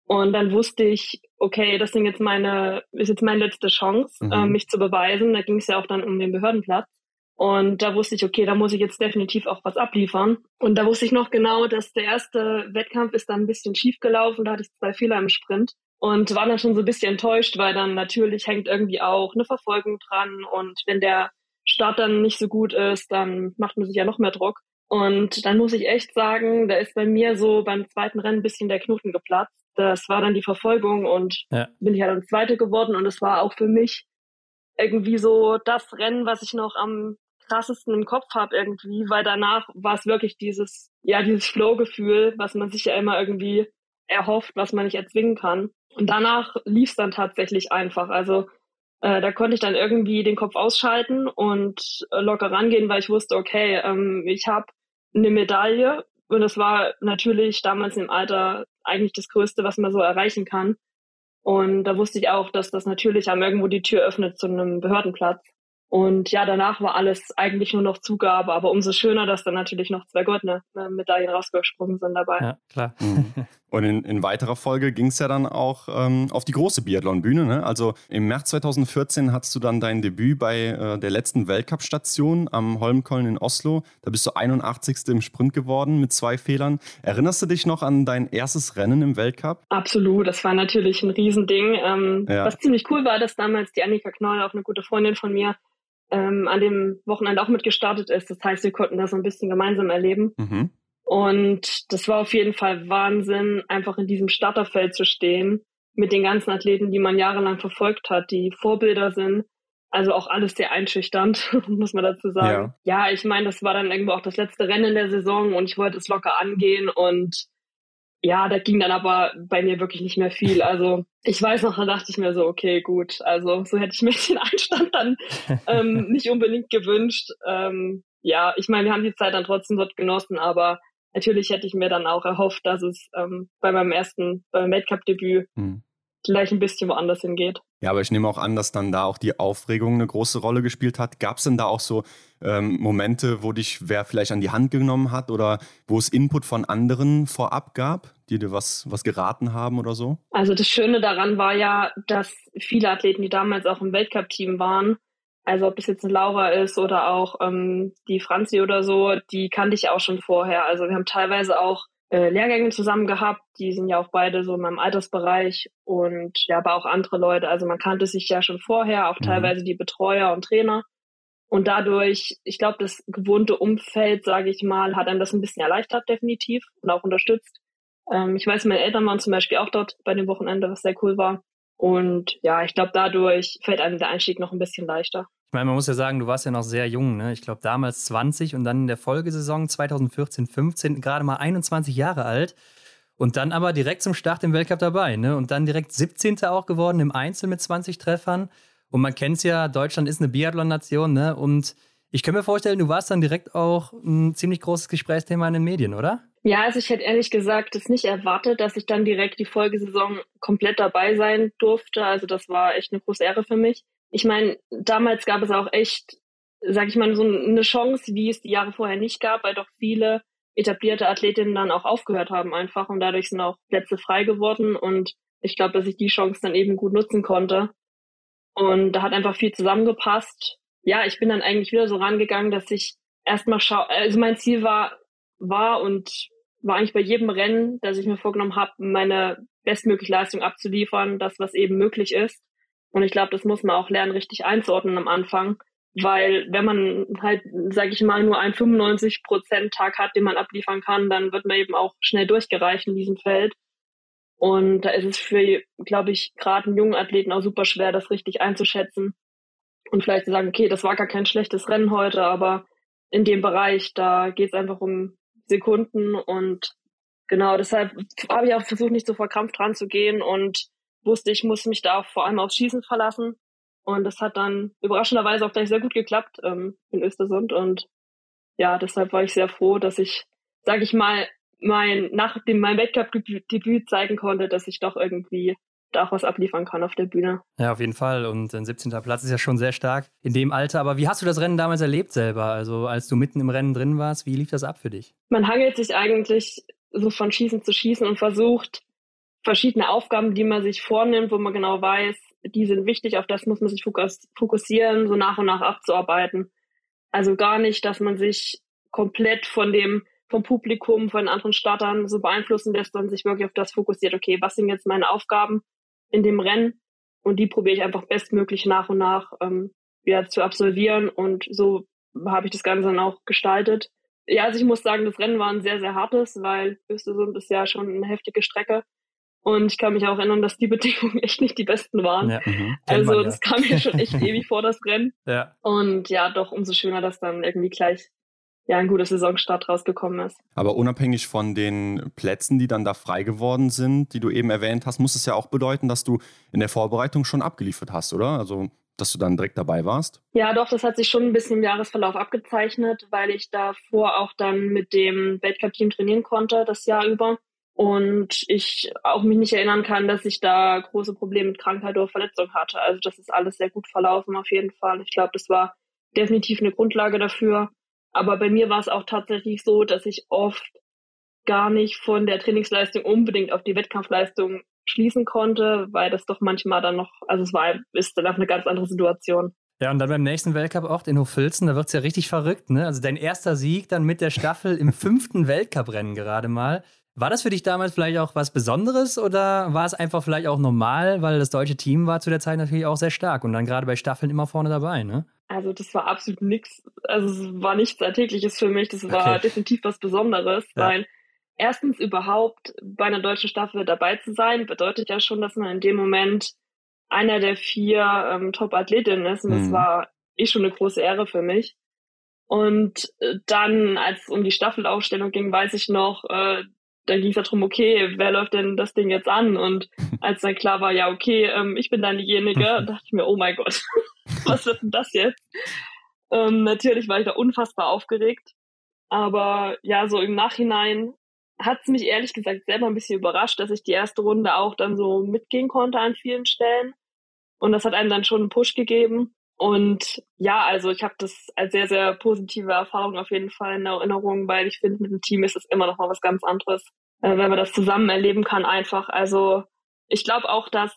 Und dann wusste ich, okay, das sind jetzt meine, ist jetzt meine letzte Chance, mhm. äh, mich zu beweisen. Da ging es ja auch dann um den Behördenplatz. Und da wusste ich, okay, da muss ich jetzt definitiv auch was abliefern. Und da wusste ich noch genau, dass der erste Wettkampf ist dann ein bisschen schief gelaufen. Da hatte ich zwei Fehler im Sprint und war dann schon so ein bisschen enttäuscht, weil dann natürlich hängt irgendwie auch eine Verfolgung dran. Und wenn der Start dann nicht so gut ist, dann macht man sich ja noch mehr Druck. Und dann muss ich echt sagen, da ist bei mir so beim zweiten Rennen ein bisschen der Knoten geplatzt. Das war dann die Verfolgung und ja. bin ich ja dann Zweite geworden. Und es war auch für mich irgendwie so das Rennen, was ich noch am krassesten im Kopf habe irgendwie, weil danach war es wirklich dieses, ja, dieses Flow-Gefühl, was man sich ja immer irgendwie erhofft, was man nicht erzwingen kann. Und danach lief es dann tatsächlich einfach. Also äh, da konnte ich dann irgendwie den Kopf ausschalten und äh, locker rangehen, weil ich wusste, okay, ähm, ich habe eine Medaille und das war natürlich damals im Alter eigentlich das Größte, was man so erreichen kann. Und da wusste ich auch, dass das natürlich am irgendwo die Tür öffnet zu einem Behördenplatz. Und ja, danach war alles eigentlich nur noch Zugabe, aber umso schöner, dass dann natürlich noch zwei goldene äh, Medaillen rausgesprungen sind dabei. Ja, klar. Mhm. Und in, in, weiterer Folge ging es ja dann auch ähm, auf die große Biathlon-Bühne. Ne? Also im März 2014 hattest du dann dein Debüt bei äh, der letzten Weltcup-Station am Holmkollen in Oslo. Da bist du 81. im Sprint geworden mit zwei Fehlern. Erinnerst du dich noch an dein erstes Rennen im Weltcup? Absolut, das war natürlich ein Riesending. Ähm, ja. Was ziemlich cool war, dass damals die Annika Knoll, auch eine gute Freundin von mir, ähm, an dem Wochenende auch mitgestartet ist. Das heißt, wir konnten das so ein bisschen gemeinsam erleben. Mhm. Und das war auf jeden Fall Wahnsinn, einfach in diesem Starterfeld zu stehen, mit den ganzen Athleten, die man jahrelang verfolgt hat, die Vorbilder sind. Also auch alles sehr einschüchternd, muss man dazu sagen. Ja, ja ich meine, das war dann irgendwo auch das letzte Rennen der Saison und ich wollte es locker angehen und ja, da ging dann aber bei mir wirklich nicht mehr viel. Also ich weiß noch, da dachte ich mir so, okay, gut, also so hätte ich mir den Einstand dann ähm, nicht unbedingt gewünscht. Ähm, ja, ich meine, wir haben die Zeit dann trotzdem dort genossen, aber natürlich hätte ich mir dann auch erhofft, dass es ähm, bei meinem ersten, beim Weltcup-Debüt hm vielleicht ein bisschen woanders hingeht. Ja, aber ich nehme auch an, dass dann da auch die Aufregung eine große Rolle gespielt hat. Gab es denn da auch so ähm, Momente, wo dich wer vielleicht an die Hand genommen hat oder wo es Input von anderen vorab gab, die dir was, was geraten haben oder so? Also das Schöne daran war ja, dass viele Athleten, die damals auch im Weltcup-Team waren, also ob es jetzt eine Laura ist oder auch ähm, die Franzi oder so, die kannte ich auch schon vorher. Also wir haben teilweise auch äh, Lehrgänge zusammen gehabt. Die sind ja auch beide so in meinem Altersbereich und ja, aber auch andere Leute. Also man kannte sich ja schon vorher, auch mhm. teilweise die Betreuer und Trainer. Und dadurch, ich glaube, das gewohnte Umfeld, sage ich mal, hat einem das ein bisschen erleichtert, definitiv und auch unterstützt. Ähm, ich weiß, meine Eltern waren zum Beispiel auch dort bei dem Wochenende, was sehr cool war. Und ja, ich glaube, dadurch fällt einem der Einstieg noch ein bisschen leichter. Ich meine, man muss ja sagen, du warst ja noch sehr jung, ne? Ich glaube damals 20 und dann in der Folgesaison 2014, 15 gerade mal 21 Jahre alt. Und dann aber direkt zum Start im Weltcup dabei, ne? Und dann direkt 17. auch geworden im Einzel mit 20 Treffern. Und man kennt es ja, Deutschland ist eine Biathlon-Nation, ne? Und ich kann mir vorstellen, du warst dann direkt auch ein ziemlich großes Gesprächsthema in den Medien, oder? Ja, also ich hätte ehrlich gesagt es nicht erwartet, dass ich dann direkt die Folgesaison komplett dabei sein durfte. Also das war echt eine große Ehre für mich ich meine, damals gab es auch echt, sag ich mal, so eine Chance, wie es die Jahre vorher nicht gab, weil doch viele etablierte Athletinnen dann auch aufgehört haben einfach und dadurch sind auch Plätze frei geworden und ich glaube, dass ich die Chance dann eben gut nutzen konnte. Und da hat einfach viel zusammengepasst. Ja, ich bin dann eigentlich wieder so rangegangen, dass ich erstmal schau, also mein Ziel war, war und war eigentlich bei jedem Rennen, das ich mir vorgenommen habe, meine bestmögliche Leistung abzuliefern, das, was eben möglich ist. Und ich glaube, das muss man auch lernen, richtig einzuordnen am Anfang. Weil wenn man halt, sage ich mal, nur einen 95-Prozent-Tag hat, den man abliefern kann, dann wird man eben auch schnell durchgereicht in diesem Feld. Und da ist es für, glaube ich, gerade einen jungen Athleten auch super schwer, das richtig einzuschätzen. Und vielleicht zu sagen, okay, das war gar kein schlechtes Rennen heute, aber in dem Bereich, da geht es einfach um Sekunden und genau, deshalb habe ich auch versucht, nicht so verkrampft dran zu gehen und wusste, ich muss mich da vor allem aufs Schießen verlassen. Und das hat dann überraschenderweise auch gleich sehr gut geklappt ähm, in Östersund. Und ja, deshalb war ich sehr froh, dass ich, sage ich mal, mein, nach dem mein Weltcup-Debüt zeigen konnte, dass ich doch irgendwie da auch was abliefern kann auf der Bühne. Ja, auf jeden Fall. Und ein 17. Platz ist ja schon sehr stark in dem Alter. Aber wie hast du das Rennen damals erlebt selber? Also als du mitten im Rennen drin warst, wie lief das ab für dich? Man hangelt sich eigentlich so von Schießen zu Schießen und versucht verschiedene Aufgaben, die man sich vornimmt, wo man genau weiß, die sind wichtig, auf das muss man sich fokussieren, so nach und nach abzuarbeiten. Also gar nicht, dass man sich komplett von dem vom Publikum, von anderen Startern so beeinflussen lässt, sondern sich wirklich auf das fokussiert, okay, was sind jetzt meine Aufgaben in dem Rennen? Und die probiere ich einfach bestmöglich nach und nach ähm, wieder zu absolvieren. Und so habe ich das Ganze dann auch gestaltet. Ja, also ich muss sagen, das Rennen war ein sehr, sehr hartes, weil Östersund ist ja schon eine heftige Strecke. Und ich kann mich auch erinnern, dass die Bedingungen echt nicht die besten waren. Ja, mhm. also man, ja. das kam mir schon echt ewig vor, das Rennen. Ja. Und ja, doch umso schöner, dass dann irgendwie gleich ja, ein guter Saisonstart rausgekommen ist. Aber unabhängig von den Plätzen, die dann da frei geworden sind, die du eben erwähnt hast, muss es ja auch bedeuten, dass du in der Vorbereitung schon abgeliefert hast, oder? Also, dass du dann direkt dabei warst? Ja, doch, das hat sich schon ein bisschen im Jahresverlauf abgezeichnet, weil ich davor auch dann mit dem Weltcup-Team trainieren konnte, das Jahr über. Und ich auch mich nicht erinnern kann, dass ich da große Probleme mit Krankheit oder Verletzung hatte. Also das ist alles sehr gut verlaufen auf jeden Fall. Ich glaube, das war definitiv eine Grundlage dafür. Aber bei mir war es auch tatsächlich so, dass ich oft gar nicht von der Trainingsleistung unbedingt auf die Wettkampfleistung schließen konnte, weil das doch manchmal dann noch, also es war, ist dann auch eine ganz andere Situation. Ja, und dann beim nächsten Weltcup auch in Hochfilzen, da wird es ja richtig verrückt, ne? Also dein erster Sieg dann mit der Staffel im fünften Weltcuprennen gerade mal. War das für dich damals vielleicht auch was Besonderes oder war es einfach vielleicht auch normal, weil das deutsche Team war zu der Zeit natürlich auch sehr stark und dann gerade bei Staffeln immer vorne dabei, ne? Also das war absolut nichts, also es war nichts Alltägliches für mich, das war okay. definitiv was Besonderes, ja. weil erstens überhaupt bei einer deutschen Staffel dabei zu sein, bedeutet ja schon, dass man in dem Moment einer der vier ähm, Top-Athletinnen ist und mhm. das war eh schon eine große Ehre für mich. Und äh, dann, als es um die Staffelaufstellung ging, weiß ich noch, äh, dann ging es ja darum, okay, wer läuft denn das Ding jetzt an? Und als dann klar war, ja, okay, ähm, ich bin dann diejenige, dachte ich mir, oh mein Gott, was wird denn das jetzt? Ähm, natürlich war ich da unfassbar aufgeregt. Aber ja, so im Nachhinein hat es mich ehrlich gesagt selber ein bisschen überrascht, dass ich die erste Runde auch dann so mitgehen konnte an vielen Stellen. Und das hat einem dann schon einen Push gegeben. Und ja, also ich habe das als sehr, sehr positive Erfahrung auf jeden Fall in Erinnerung, weil ich finde, mit dem Team ist es immer noch mal was ganz anderes, äh, wenn man das zusammen erleben kann einfach. Also ich glaube auch, dass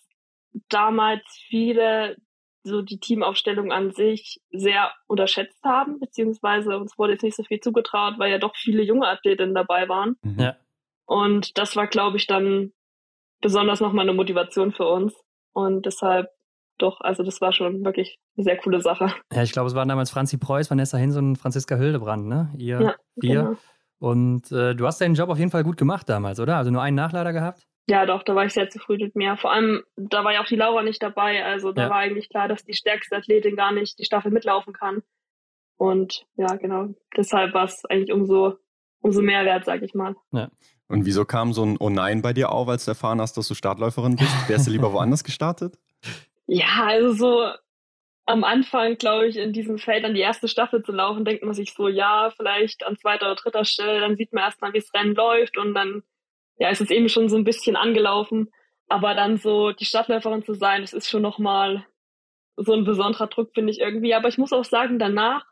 damals viele so die Teamaufstellung an sich sehr unterschätzt haben, beziehungsweise uns wurde jetzt nicht so viel zugetraut, weil ja doch viele junge Athletinnen dabei waren. Mhm. Ja. Und das war, glaube ich, dann besonders nochmal eine Motivation für uns. Und deshalb doch, also das war schon wirklich eine sehr coole Sache. Ja, ich glaube, es waren damals Franzi Preuß, Vanessa Hinz und Franziska Hildebrand, ne? Ihr, ja, ihr. Genau. Und äh, du hast deinen Job auf jeden Fall gut gemacht damals, oder? Also nur einen Nachlader gehabt? Ja, doch, da war ich sehr zufrieden mit mir. Vor allem, da war ja auch die Laura nicht dabei. Also da ja. war eigentlich klar, dass die stärkste Athletin gar nicht die Staffel mitlaufen kann. Und ja, genau. Deshalb war es eigentlich umso, umso mehr wert, sag ich mal. Ja. Und wieso kam so ein Oh nein bei dir auf, als du erfahren hast, dass du Startläuferin bist? Wärst du lieber woanders gestartet? Ja, also so am Anfang, glaube ich, in diesem Feld an die erste Staffel zu laufen, denkt man sich so, ja, vielleicht an zweiter oder dritter Stelle, dann sieht man erstmal, wie das Rennen läuft und dann, ja, ist es eben schon so ein bisschen angelaufen. Aber dann so die Stadtläuferin zu sein, das ist schon nochmal so ein besonderer Druck, finde ich irgendwie. Aber ich muss auch sagen, danach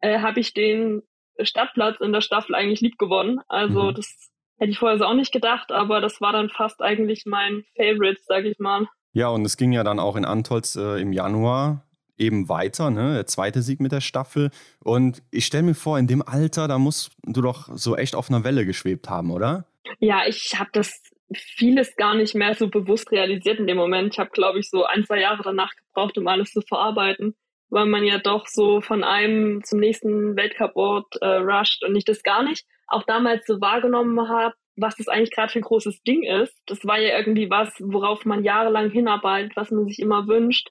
äh, habe ich den Stadtplatz in der Staffel eigentlich lieb gewonnen. Also mhm. das hätte ich vorher so auch nicht gedacht, aber das war dann fast eigentlich mein Favorite, sag ich mal. Ja, und es ging ja dann auch in Antolz äh, im Januar eben weiter, ne? Der zweite Sieg mit der Staffel. Und ich stelle mir vor, in dem Alter, da musst du doch so echt auf einer Welle geschwebt haben, oder? Ja, ich habe das vieles gar nicht mehr so bewusst realisiert in dem Moment. Ich habe, glaube ich, so ein, zwei Jahre danach gebraucht, um alles zu verarbeiten, weil man ja doch so von einem zum nächsten Weltcuport äh, rusht und ich das gar nicht auch damals so wahrgenommen habe, was das eigentlich gerade für ein großes Ding ist. Das war ja irgendwie was, worauf man jahrelang hinarbeitet, was man sich immer wünscht,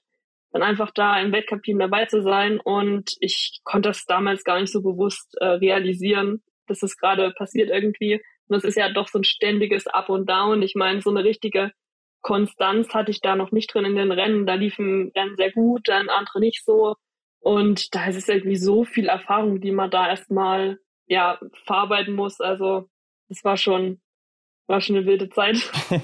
dann einfach da im Weltcup-Team dabei zu sein. Und ich konnte das damals gar nicht so bewusst äh, realisieren, dass das gerade passiert irgendwie. Und das ist ja doch so ein ständiges Up und Down. Ich meine, so eine richtige Konstanz hatte ich da noch nicht drin in den Rennen. Da liefen Rennen sehr gut, dann andere nicht so. Und da ist es irgendwie so viel Erfahrung, die man da erstmal ja verarbeiten muss. Also das war schon war schon eine wilde Zeit.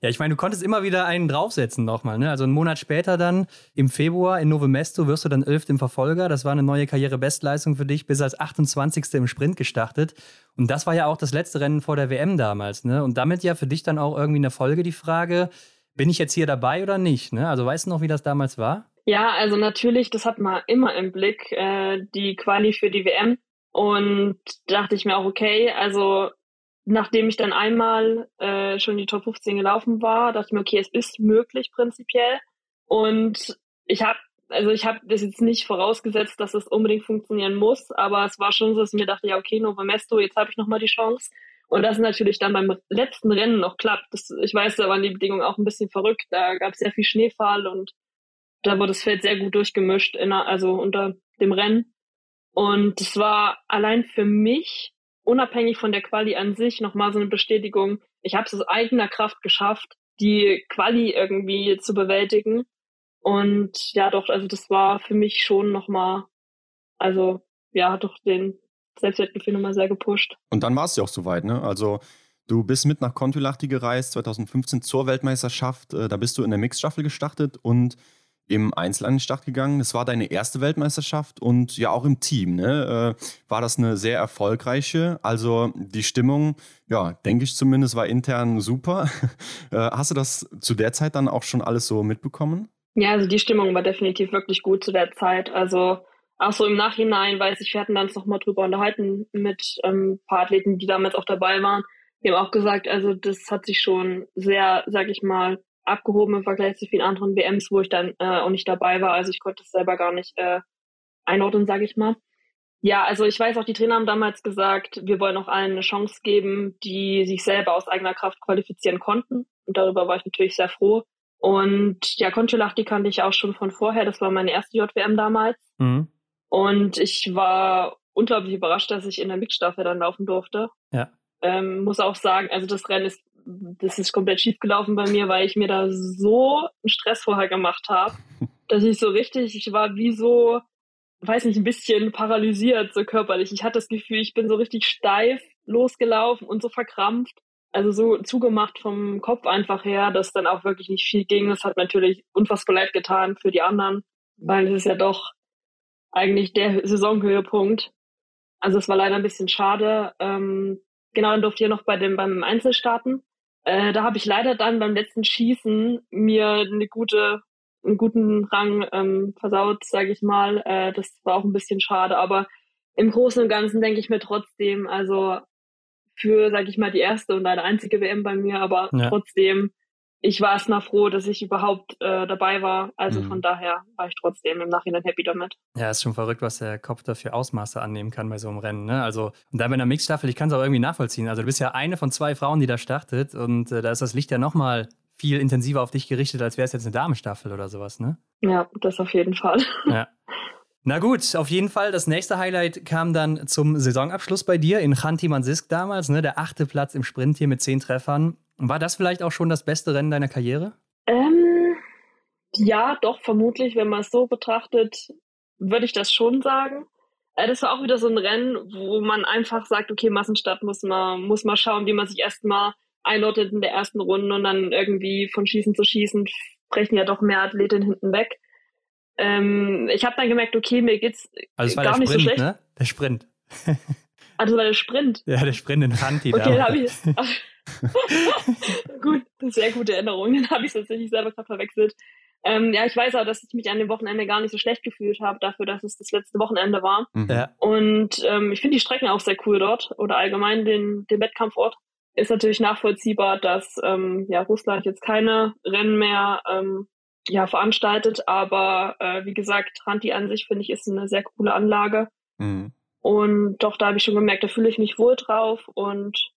ja, ich meine, du konntest immer wieder einen draufsetzen nochmal. Ne? Also einen Monat später dann, im Februar in Novemesto, wirst du dann elft im Verfolger. Das war eine neue Karrierebestleistung für dich, bis als 28. im Sprint gestartet. Und das war ja auch das letzte Rennen vor der WM damals. Ne? Und damit ja für dich dann auch irgendwie eine Folge die Frage, bin ich jetzt hier dabei oder nicht? Ne? Also weißt du noch, wie das damals war? Ja, also natürlich, das hat man immer im Blick, äh, die Quali für die WM. Und dachte ich mir auch, okay, also nachdem ich dann einmal äh, schon die Top 15 gelaufen war, dachte ich mir, okay, es ist möglich prinzipiell. Und ich habe, also ich habe das jetzt nicht vorausgesetzt, dass es unbedingt funktionieren muss, aber es war schon so, dass ich mir dachte, ja, okay, Novo Mesto, jetzt habe ich nochmal die Chance. Und das natürlich dann beim letzten Rennen noch klappt. Das, ich weiß, da waren die Bedingungen auch ein bisschen verrückt. Da gab es sehr viel Schneefall und da wurde das Feld sehr gut durchgemischt, in, also unter dem Rennen. Und es war allein für mich unabhängig von der Quali an sich nochmal so eine Bestätigung, ich habe es aus eigener Kraft geschafft, die Quali irgendwie zu bewältigen. Und ja, doch, also das war für mich schon nochmal, also ja, hat doch den Selbstwertgefühl nochmal sehr gepusht. Und dann war es ja auch soweit, ne? Also du bist mit nach Kontiolahti gereist, 2015 zur Weltmeisterschaft. Äh, da bist du in der Mixstaffel gestartet und im Einzel an den Start gegangen. Das war deine erste Weltmeisterschaft und ja auch im Team. Ne? Äh, war das eine sehr erfolgreiche. Also die Stimmung, ja, denke ich zumindest, war intern super. Äh, hast du das zu der Zeit dann auch schon alles so mitbekommen? Ja, also die Stimmung war definitiv wirklich gut zu der Zeit. Also auch so im Nachhinein weiß ich, wir hatten dann noch mal drüber unterhalten mit ähm, ein paar Athleten, die damals auch dabei waren. Die haben auch gesagt, also das hat sich schon sehr, sag ich mal, abgehoben im Vergleich zu vielen anderen WMs, wo ich dann äh, auch nicht dabei war. Also ich konnte es selber gar nicht äh, einordnen, sage ich mal. Ja, also ich weiß auch, die Trainer haben damals gesagt, wir wollen auch allen eine Chance geben, die sich selber aus eigener Kraft qualifizieren konnten. Und darüber war ich natürlich sehr froh. Und ja, Conchelachti kannte ich auch schon von vorher. Das war meine erste JWM damals. Mhm. Und ich war unglaublich überrascht, dass ich in der Mixstaffel dann laufen durfte. Ja. Ähm, muss auch sagen, also das Rennen ist das ist komplett schief gelaufen bei mir, weil ich mir da so einen Stress vorher gemacht habe, dass ich so richtig, ich war wie so, weiß nicht, ein bisschen paralysiert, so körperlich. Ich hatte das Gefühl, ich bin so richtig steif losgelaufen und so verkrampft. Also so zugemacht vom Kopf einfach her, dass dann auch wirklich nicht viel ging. Das hat natürlich unfassbar leid getan für die anderen, weil es ist ja doch eigentlich der Saisonhöhepunkt. Also es war leider ein bisschen schade. Ähm, genau, dann durfte ich noch bei dem beim Einzel starten. Äh, da habe ich leider dann beim letzten Schießen mir eine gute, einen guten Rang ähm, versaut, sage ich mal. Äh, das war auch ein bisschen schade, aber im Großen und Ganzen denke ich mir trotzdem, also für, sage ich mal, die erste und eine einzige WM bei mir, aber ja. trotzdem ich war erstmal froh, dass ich überhaupt äh, dabei war. Also mhm. von daher war ich trotzdem im Nachhinein happy damit. Ja, ist schon verrückt, was der Kopf dafür Ausmaße annehmen kann bei so einem Rennen. Ne? Also, und da bei einer Mixstaffel, ich kann es auch irgendwie nachvollziehen. Also, du bist ja eine von zwei Frauen, die da startet und äh, da ist das Licht ja nochmal viel intensiver auf dich gerichtet, als wäre es jetzt eine Damenstaffel oder sowas, ne? Ja, das auf jeden Fall. Ja. Na gut, auf jeden Fall. Das nächste Highlight kam dann zum Saisonabschluss bei dir in Chanti Mansisk damals, ne? Der achte Platz im Sprint hier mit zehn Treffern. War das vielleicht auch schon das beste Rennen deiner Karriere? Ähm, ja, doch, vermutlich, wenn man es so betrachtet, würde ich das schon sagen. Äh, das war auch wieder so ein Rennen, wo man einfach sagt, okay, Massenstadt muss man, muss man schauen, wie man sich erstmal einordnet in der ersten Runde und dann irgendwie von Schießen zu Schießen brechen ja doch mehr Athletinnen hinten weg. Ähm, ich habe dann gemerkt, okay, mir geht's also gar Sprint, nicht so schlecht. Ne? Der Sprint. Also war der Sprint. Ja, der Sprint in Fanti. Okay, da habe ich. Gut, sehr gute Erinnerung. Dann habe ich es tatsächlich selber gerade verwechselt. Ähm, ja, ich weiß auch, dass ich mich an dem Wochenende gar nicht so schlecht gefühlt habe, dafür, dass es das letzte Wochenende war. Mhm. Ja. Und ähm, ich finde die Strecken auch sehr cool dort oder allgemein den, den Wettkampfort. Ist natürlich nachvollziehbar, dass ähm, ja, Russland jetzt keine Rennen mehr ähm, ja, veranstaltet, aber äh, wie gesagt, Ranti an sich finde ich ist eine sehr coole Anlage. Mhm. Und doch, da habe ich schon gemerkt, da fühle ich mich wohl drauf und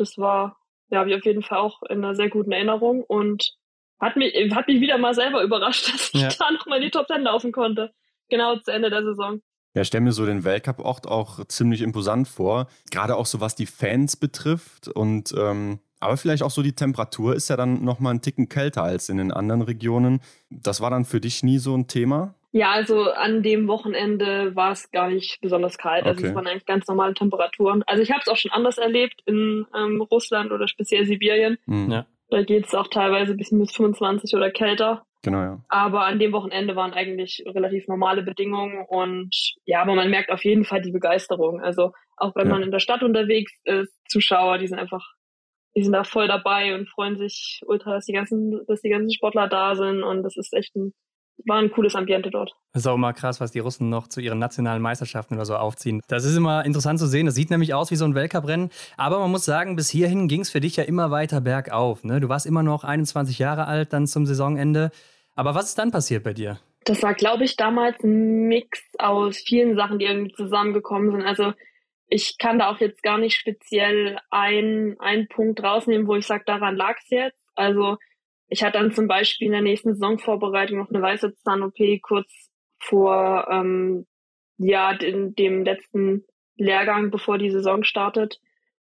das war, ja, habe ich auf jeden Fall auch in einer sehr guten Erinnerung und hat mich, hat mich wieder mal selber überrascht, dass ich ja. da nochmal in die Top Ten laufen konnte. Genau zu Ende der Saison. Ja, stell mir so den Weltcup-Ort auch ziemlich imposant vor. Gerade auch so was die Fans betrifft. Und ähm, aber vielleicht auch so die Temperatur ist ja dann nochmal ein Ticken kälter als in den anderen Regionen. Das war dann für dich nie so ein Thema? Ja, also an dem Wochenende war es gar nicht besonders kalt. Also Okay. es waren eigentlich ganz normale Temperaturen. Also ich habe es auch schon anders erlebt in ähm, Russland oder speziell Sibirien. Mhm. Ja. Da geht es auch teilweise bis minus 25 oder kälter. Genau, ja. Aber an dem Wochenende waren eigentlich relativ normale Bedingungen und ja, aber man merkt auf jeden Fall die Begeisterung. Also auch wenn Ja. man in der Stadt unterwegs ist, Zuschauer, die sind einfach, die sind da voll dabei und freuen sich ultra, dass die ganzen, dass die ganzen Sportler da sind und das ist echt ein, war ein cooles Ambiente dort. Das ist auch immer krass, was die Russen noch zu ihren nationalen Meisterschaften oder so aufziehen. Das ist immer interessant zu sehen. Das sieht nämlich aus wie so ein Weltcuprennen. Aber man muss sagen, bis hierhin ging es für dich ja immer weiter bergauf. Ne? Du warst immer noch 21 Jahre alt dann zum Saisonende. Aber was ist dann passiert bei dir? Das war, glaube ich, damals ein Mix aus vielen Sachen, die irgendwie zusammengekommen sind. Also ich kann da auch jetzt gar nicht speziell ein, einen Punkt rausnehmen, wo ich sage, daran lag es jetzt. Also ich hatte dann zum Beispiel in der nächsten Saisonvorbereitung noch eine Weisheitszahn-OP kurz vor ähm, ja, den, dem letzten Lehrgang, bevor die Saison startet.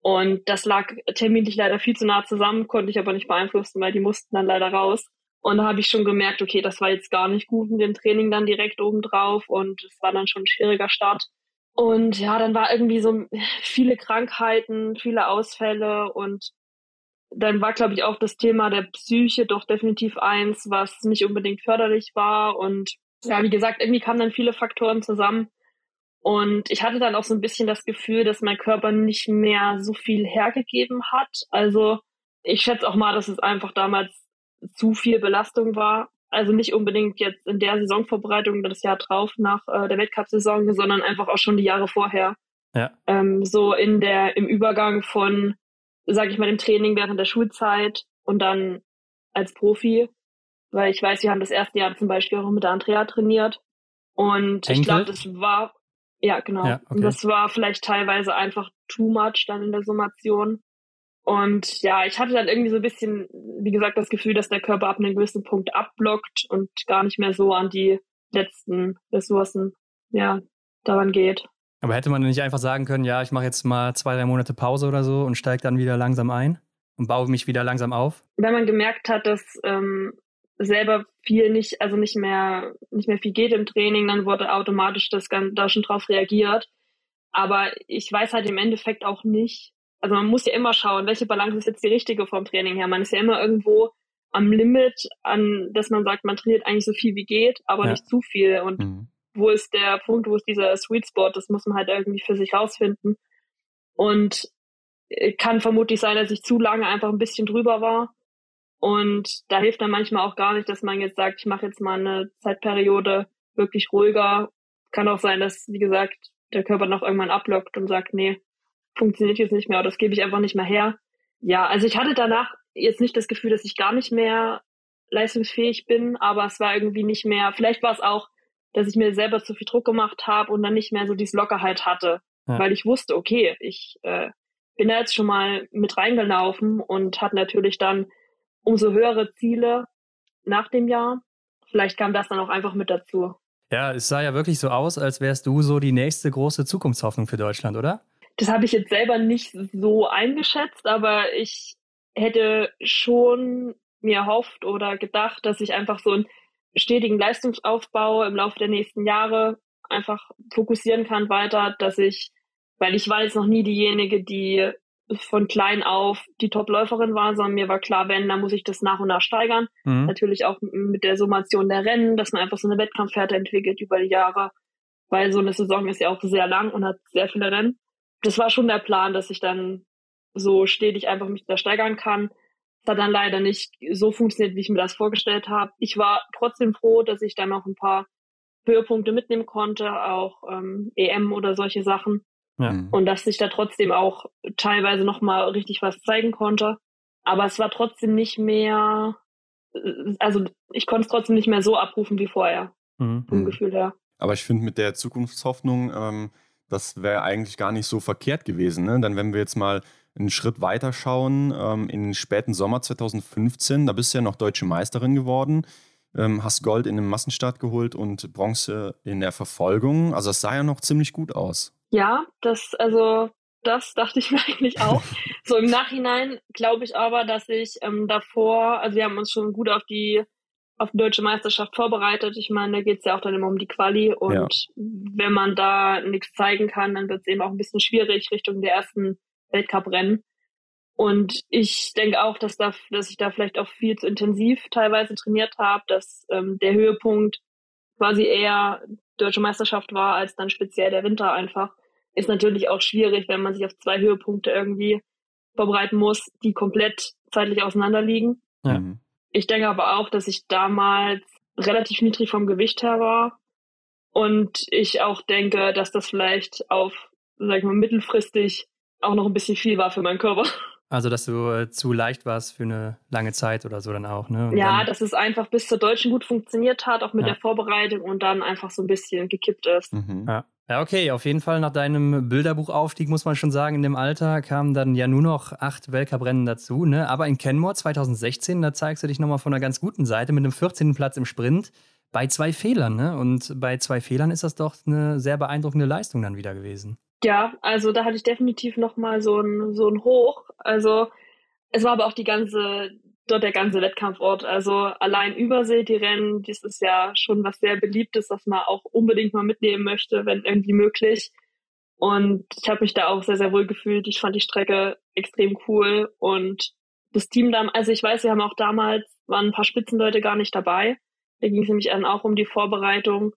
Und das lag terminlich leider viel zu nah zusammen, konnte ich aber nicht beeinflussen, weil die mussten dann leider raus. Und da habe ich schon gemerkt, okay, das war jetzt gar nicht gut mit dem Training dann direkt obendrauf und es war dann schon ein schwieriger Start. Und ja, dann war irgendwie so viele Krankheiten, viele Ausfälle und dann war, glaube ich, auch das Thema der Psyche doch definitiv eins, was nicht unbedingt förderlich war. Und ja, wie gesagt, irgendwie kamen dann viele Faktoren zusammen. Und ich hatte dann auch so ein bisschen das Gefühl, dass mein Körper nicht mehr so viel hergegeben hat. Also ich schätze auch mal, dass es einfach damals zu viel Belastung war. Also nicht unbedingt jetzt in der Saisonvorbereitung das Jahr drauf nach äh, der Weltcup-Saison, sondern einfach auch schon die Jahre vorher. Ja. Ähm, so in der im Übergang von, sag ich mal, dem Training während der Schulzeit und dann als Profi, weil ich weiß, wir haben das erste Jahr zum Beispiel auch mit Andrea trainiert und ich Henkel? glaube, das war ja genau, Ja, okay. das war vielleicht teilweise einfach too much dann in der Summation. Und ja, ich hatte dann irgendwie so ein bisschen, wie gesagt, das Gefühl, dass der Körper ab einem gewissen Punkt abblockt und gar nicht mehr so an die letzten Ressourcen, ja, daran geht. Aber hätte man nicht einfach sagen können, ja, ich mache jetzt mal zwei, drei Monate Pause oder so und steige dann wieder langsam ein und baue mich wieder langsam auf? Wenn man gemerkt hat, dass ähm, selber viel nicht, also nicht mehr, nicht mehr viel geht im Training, dann wurde automatisch das Gan- da schon drauf reagiert. Aber ich weiß halt im Endeffekt auch nicht, also man muss ja immer schauen, welche Balance ist jetzt die richtige vom Training her. Man ist ja immer irgendwo am Limit, an dass man sagt, man trainiert eigentlich so viel wie geht, aber Ja. nicht zu viel. Und Mhm. Wo ist der Punkt, wo ist dieser Sweet Spot, das muss man halt irgendwie für sich rausfinden. Und äh, kann vermutlich sein, dass ich zu lange einfach ein bisschen drüber war. Und da hilft dann manchmal auch gar nicht, dass man jetzt sagt, ich mache jetzt mal eine Zeitperiode wirklich ruhiger. Kann auch sein, dass, wie gesagt, der Körper noch irgendwann ablockt und sagt, nee, funktioniert jetzt nicht mehr oder das gebe ich einfach nicht mehr her. Ja, also ich hatte danach jetzt nicht das Gefühl, dass ich gar nicht mehr leistungsfähig bin, aber es war irgendwie nicht mehr, vielleicht war es auch, dass ich mir selber zu viel Druck gemacht habe und dann nicht mehr so diese Lockerheit hatte, Ja. weil ich wusste, okay, ich äh, bin da jetzt schon mal mit reingelaufen und hatte natürlich dann umso höhere Ziele nach dem Jahr. Vielleicht kam das dann auch einfach mit dazu. Ja, es sah ja wirklich so aus, als wärst du so die nächste große Zukunftshoffnung für Deutschland, oder? Das habe ich jetzt selber nicht so eingeschätzt, aber ich hätte schon mir erhofft oder gedacht, dass ich einfach so einen stetigen Leistungsaufbau im Laufe der nächsten Jahre einfach fokussieren kann weiter, dass ich, weil ich war jetzt noch nie diejenige, die von klein auf die Top-Läuferin war, sondern mir war klar, wenn, dann muss ich das nach und nach steigern. Mhm. Natürlich auch mit der Summation der Rennen, dass man einfach so eine Wettkampfhärte entwickelt über die Jahre, weil so eine Saison ist ja auch sehr lang und hat sehr viele Rennen. Das war schon der Plan, dass ich dann so stetig einfach mich da steigern kann. Hat dann leider nicht so funktioniert, wie ich mir das vorgestellt habe. Ich war trotzdem froh, dass ich dann noch ein paar Höhepunkte mitnehmen konnte, auch ähm, EM oder solche Sachen Ja. Mhm. und dass ich da trotzdem auch teilweise noch mal richtig was zeigen konnte. Aber es war trotzdem nicht mehr, äh, also ich konnte es trotzdem nicht mehr so abrufen wie vorher, Mhm. vom Mhm. Gefühl her. Aber ich finde mit der Zukunftshoffnung, ähm, das wäre eigentlich gar nicht so verkehrt gewesen. Ne? Dann, wenn wir jetzt mal einen Schritt weiter schauen, ähm, in den späten Sommer 2015, da bist du ja noch deutsche Meisterin geworden, ähm, hast Gold in einem Massenstart geholt und Bronze in der Verfolgung. Also das sah ja noch ziemlich gut aus. Ja, das, also, das dachte ich mir eigentlich auch. so im Nachhinein glaube ich aber, dass ich ähm, davor, also wir haben uns schon gut auf die auf die deutsche Meisterschaft vorbereitet. Ich meine, da geht es ja auch dann immer um die Quali und ja. wenn man da nichts zeigen kann, dann wird es eben auch ein bisschen schwierig Richtung der ersten Weltcuprennen. Und ich denke auch, dass, da, dass ich da vielleicht auch viel zu intensiv teilweise trainiert habe, dass ähm, der Höhepunkt quasi eher deutsche Meisterschaft war, als dann speziell der Winter einfach. Ist natürlich auch schwierig, wenn man sich auf zwei Höhepunkte irgendwie vorbereiten muss, die komplett zeitlich auseinanderliegen. Ja. Mhm. Ich denke aber auch, dass ich damals relativ niedrig vom Gewicht her war. Und ich auch denke, dass das vielleicht auf, sag ich mal, mittelfristig auch noch ein bisschen viel war für meinen Körper. Also, dass du äh, zu leicht warst für eine lange Zeit oder so dann auch, ne? Und ja, dass es einfach bis zur Deutschen gut funktioniert hat, auch mit ja. der Vorbereitung und dann einfach so ein bisschen gekippt ist. Mhm. Ja. ja, okay, auf jeden Fall nach deinem Bilderbuchaufstieg, muss man schon sagen, in dem Alter kamen dann ja nur noch acht Weltcuprennen dazu, ne? Aber in Kenmore 2016, da zeigst du dich nochmal von einer ganz guten Seite mit einem 14. Platz im Sprint bei zwei Fehlern, ne? Und bei zwei Fehlern ist das doch eine sehr beeindruckende Leistung dann wieder gewesen. Ja, also da hatte ich definitiv nochmal so ein, so ein Hoch. Also es war aber auch die ganze, dort der ganze Wettkampfort. Also allein Übersee, die Rennen, das ist ja schon was sehr beliebtes, was man auch unbedingt mal mitnehmen möchte, wenn irgendwie möglich. Und ich habe mich da auch sehr, sehr wohl gefühlt. Ich fand die Strecke extrem cool und das Team dann, also ich weiß, wir haben auch damals, waren ein paar Spitzenleute gar nicht dabei. Da ging es nämlich dann auch um die Vorbereitung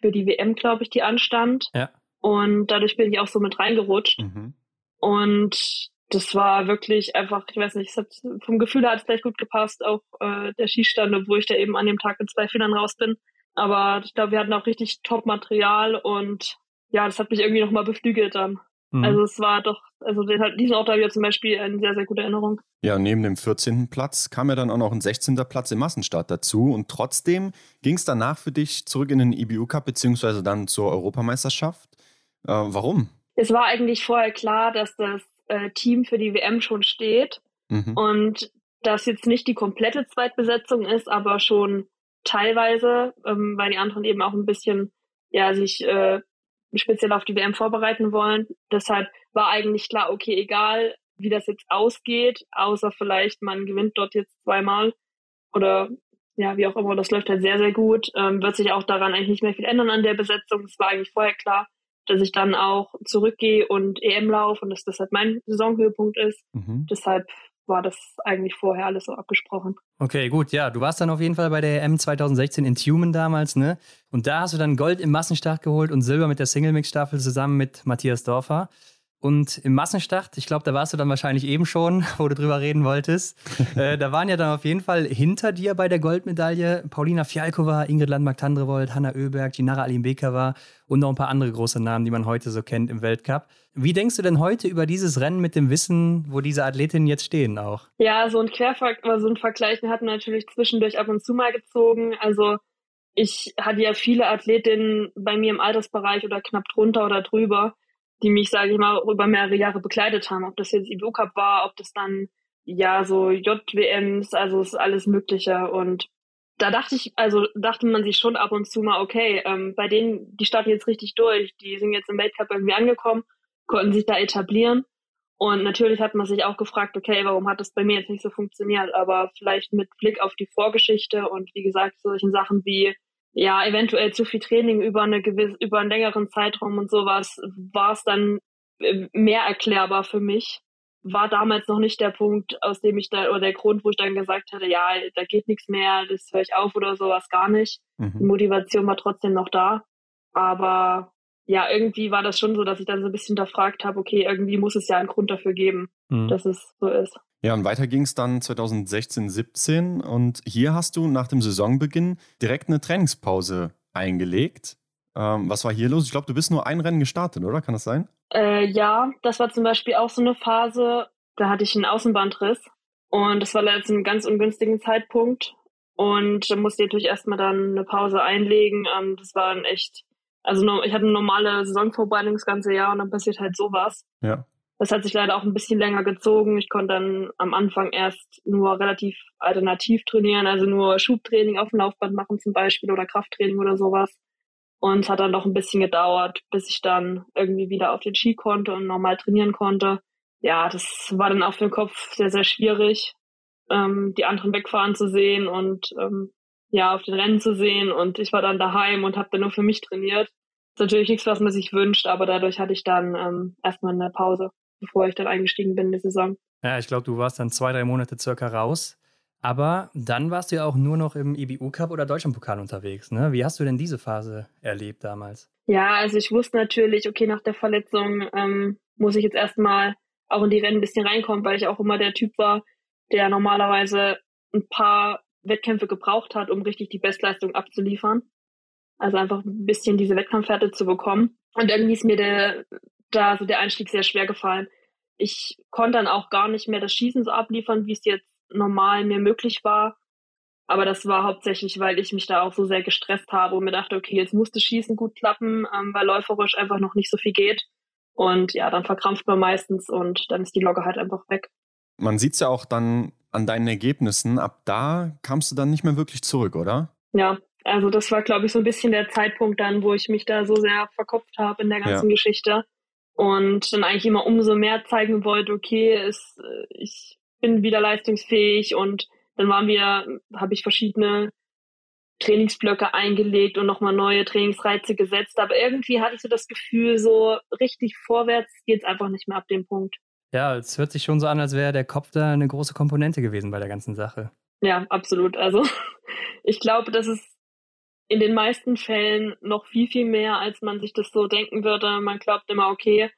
für die WM, glaube ich, die anstand. Ja. Und dadurch bin ich auch so mit reingerutscht. Mhm. Und das war wirklich einfach, ich weiß nicht, hat, vom Gefühl her hat es gleich gut gepasst, auch äh, der Schießstand, obwohl ich da eben an dem Tag mit zwei Fehlern raus bin. Aber ich glaube, wir hatten auch richtig Top-Material und ja, das hat mich irgendwie nochmal beflügelt dann. Mhm. Also es war doch, also den, diesen Ort habe ich zum Beispiel eine sehr, sehr gute Erinnerung. Ja, neben dem 14. Platz kam ja dann auch noch ein 16. Platz im Massenstart dazu und trotzdem ging es danach für dich zurück in den IBU Cup beziehungsweise dann zur Europameisterschaft. Äh, warum? Es war eigentlich vorher klar, dass das äh, Team für die WM schon steht mhm. und dass jetzt nicht die komplette Zweitbesetzung ist, aber schon teilweise, ähm, weil die anderen eben auch ein bisschen ja sich äh, speziell auf die WM vorbereiten wollen. Deshalb war eigentlich klar, okay, egal wie das jetzt ausgeht, außer vielleicht man gewinnt dort jetzt zweimal oder ja, wie auch immer, das läuft halt sehr, sehr gut, ähm, wird sich auch daran eigentlich nicht mehr viel ändern an der Besetzung. Es war eigentlich vorher klar, dass ich dann auch zurückgehe und EM laufe und dass das halt mein Saisonhöhepunkt ist. Mhm. Deshalb war das eigentlich vorher alles so abgesprochen. Okay, gut, ja, du warst dann auf jeden Fall bei der EM 2016 in Tumen damals, ne? Und da hast du dann Gold im Massenstart geholt und Silber mit der Single-Mix-Staffel zusammen mit Matthias Dorfer. Und im Massenstart, ich glaube, da warst du dann wahrscheinlich eben schon, wo du drüber reden wolltest. äh, da waren ja dann auf jeden Fall hinter dir bei der Goldmedaille Paulina Fialkova, Ingrid Landmark-Tandrevold, Hanna Oeberg, Ginara Alimbekova und noch ein paar andere große Namen, die man heute so kennt im Weltcup. Wie denkst du denn heute über dieses Rennen mit dem Wissen, wo diese Athletinnen jetzt stehen auch? Ja, so ein Quervergleich, so ein Vergleich hat man natürlich zwischendurch ab und zu mal gezogen. Also ich hatte ja viele Athletinnen bei mir im Altersbereich oder knapp drunter oder drüber die mich, sage ich mal, über mehrere Jahre begleitet haben. Ob das jetzt IBU Cup war, ob das dann ja so JWMs, also ist alles Mögliche. Und da dachte ich, also dachte man sich schon ab und zu mal, okay, ähm, bei denen, die starten jetzt richtig durch, die sind jetzt im Weltcup irgendwie angekommen, konnten sich da etablieren. Und natürlich hat man sich auch gefragt, okay, warum hat das bei mir jetzt nicht so funktioniert? Aber vielleicht mit Blick auf die Vorgeschichte und wie gesagt, solchen Sachen wie ja, eventuell zu viel Training über eine gewisse, über einen längeren Zeitraum und sowas, war es dann äh, mehr erklärbar für mich. War damals noch nicht der Punkt, aus dem ich da, oder der Grund, wo ich dann gesagt hatte, ja, da geht nichts mehr, das höre ich auf oder sowas gar nicht. Mhm. Die Motivation war trotzdem noch da. Aber ja, irgendwie war das schon so, dass ich dann so ein bisschen hinterfragt habe, okay, irgendwie muss es ja einen Grund dafür geben, mhm. dass es so ist. Ja, und weiter ging es dann 2016, 17 und hier hast du nach dem Saisonbeginn direkt eine Trainingspause eingelegt. Ähm, was war hier los? Ich glaube, du bist nur ein Rennen gestartet, oder? Kann das sein? Äh, ja, das war zum Beispiel auch so eine Phase, da hatte ich einen Außenbandriss und das war leider zu einem ganz ungünstigen Zeitpunkt und da musste ich natürlich erstmal dann eine Pause einlegen. Ähm, das war ein echt, also ich hatte eine normale Saisonvorbereitung das ganze Jahr und dann passiert halt sowas. Ja. Das hat sich leider auch ein bisschen länger gezogen. Ich konnte dann am Anfang erst nur relativ alternativ trainieren, also nur Schubtraining auf dem Laufband machen zum Beispiel oder Krafttraining oder sowas. Und es hat dann noch ein bisschen gedauert, bis ich dann irgendwie wieder auf den Ski konnte und normal trainieren konnte. Ja, das war dann auf dem Kopf sehr, sehr schwierig, ähm, die anderen wegfahren zu sehen und ähm, ja, auf den Rennen zu sehen und ich war dann daheim und habe dann nur für mich trainiert. Ist natürlich nichts, was man sich wünscht, aber dadurch hatte ich dann ähm, erstmal eine Pause, bevor ich dann eingestiegen bin in die Saison. Ja, ich glaube, du warst dann zwei, drei Monate circa raus. Aber dann warst du ja auch nur noch im IBU Cup oder Deutschlandpokal unterwegs. Ne? Wie hast du denn diese Phase erlebt damals? Ja, also ich wusste natürlich, okay, nach der Verletzung ähm, muss ich jetzt erstmal auch in die Rennen ein bisschen reinkommen, weil ich auch immer der Typ war, der normalerweise ein paar Wettkämpfe gebraucht hat, um richtig die Bestleistung abzuliefern. Also einfach ein bisschen diese Wettkampfwerte zu bekommen. Und irgendwie ist mir der, da so der Einstieg sehr schwer gefallen. Ich konnte dann auch gar nicht mehr das Schießen so abliefern, wie es jetzt normal mir möglich war. Aber das war hauptsächlich, weil ich mich da auch so sehr gestresst habe und mir dachte, okay, jetzt muss das Schießen gut klappen, ähm, weil läuferisch einfach noch nicht so viel geht. Und ja, dann verkrampft man meistens und dann ist die Logge halt einfach weg. Man sieht es ja auch dann an deinen Ergebnissen. Ab da kamst du dann nicht mehr wirklich zurück, oder? Ja, also das war, glaube ich, so ein bisschen der Zeitpunkt dann, wo ich mich da so sehr verkopft habe in der ganzen ja. Geschichte. Und dann eigentlich immer umso mehr zeigen wollte, okay, es, ich bin wieder leistungsfähig und dann waren wir, habe ich verschiedene Trainingsblöcke eingelegt und nochmal neue Trainingsreize gesetzt. Aber irgendwie hatte ich so das Gefühl, so richtig vorwärts geht es einfach nicht mehr ab dem Punkt. Ja, es hört sich schon so an, als wäre der Kopf da eine große Komponente gewesen bei der ganzen Sache. Ja, absolut. Also ich glaube, das ist in den meisten Fällen noch viel, viel mehr, als man sich das so denken würde. Man glaubt immer, okay,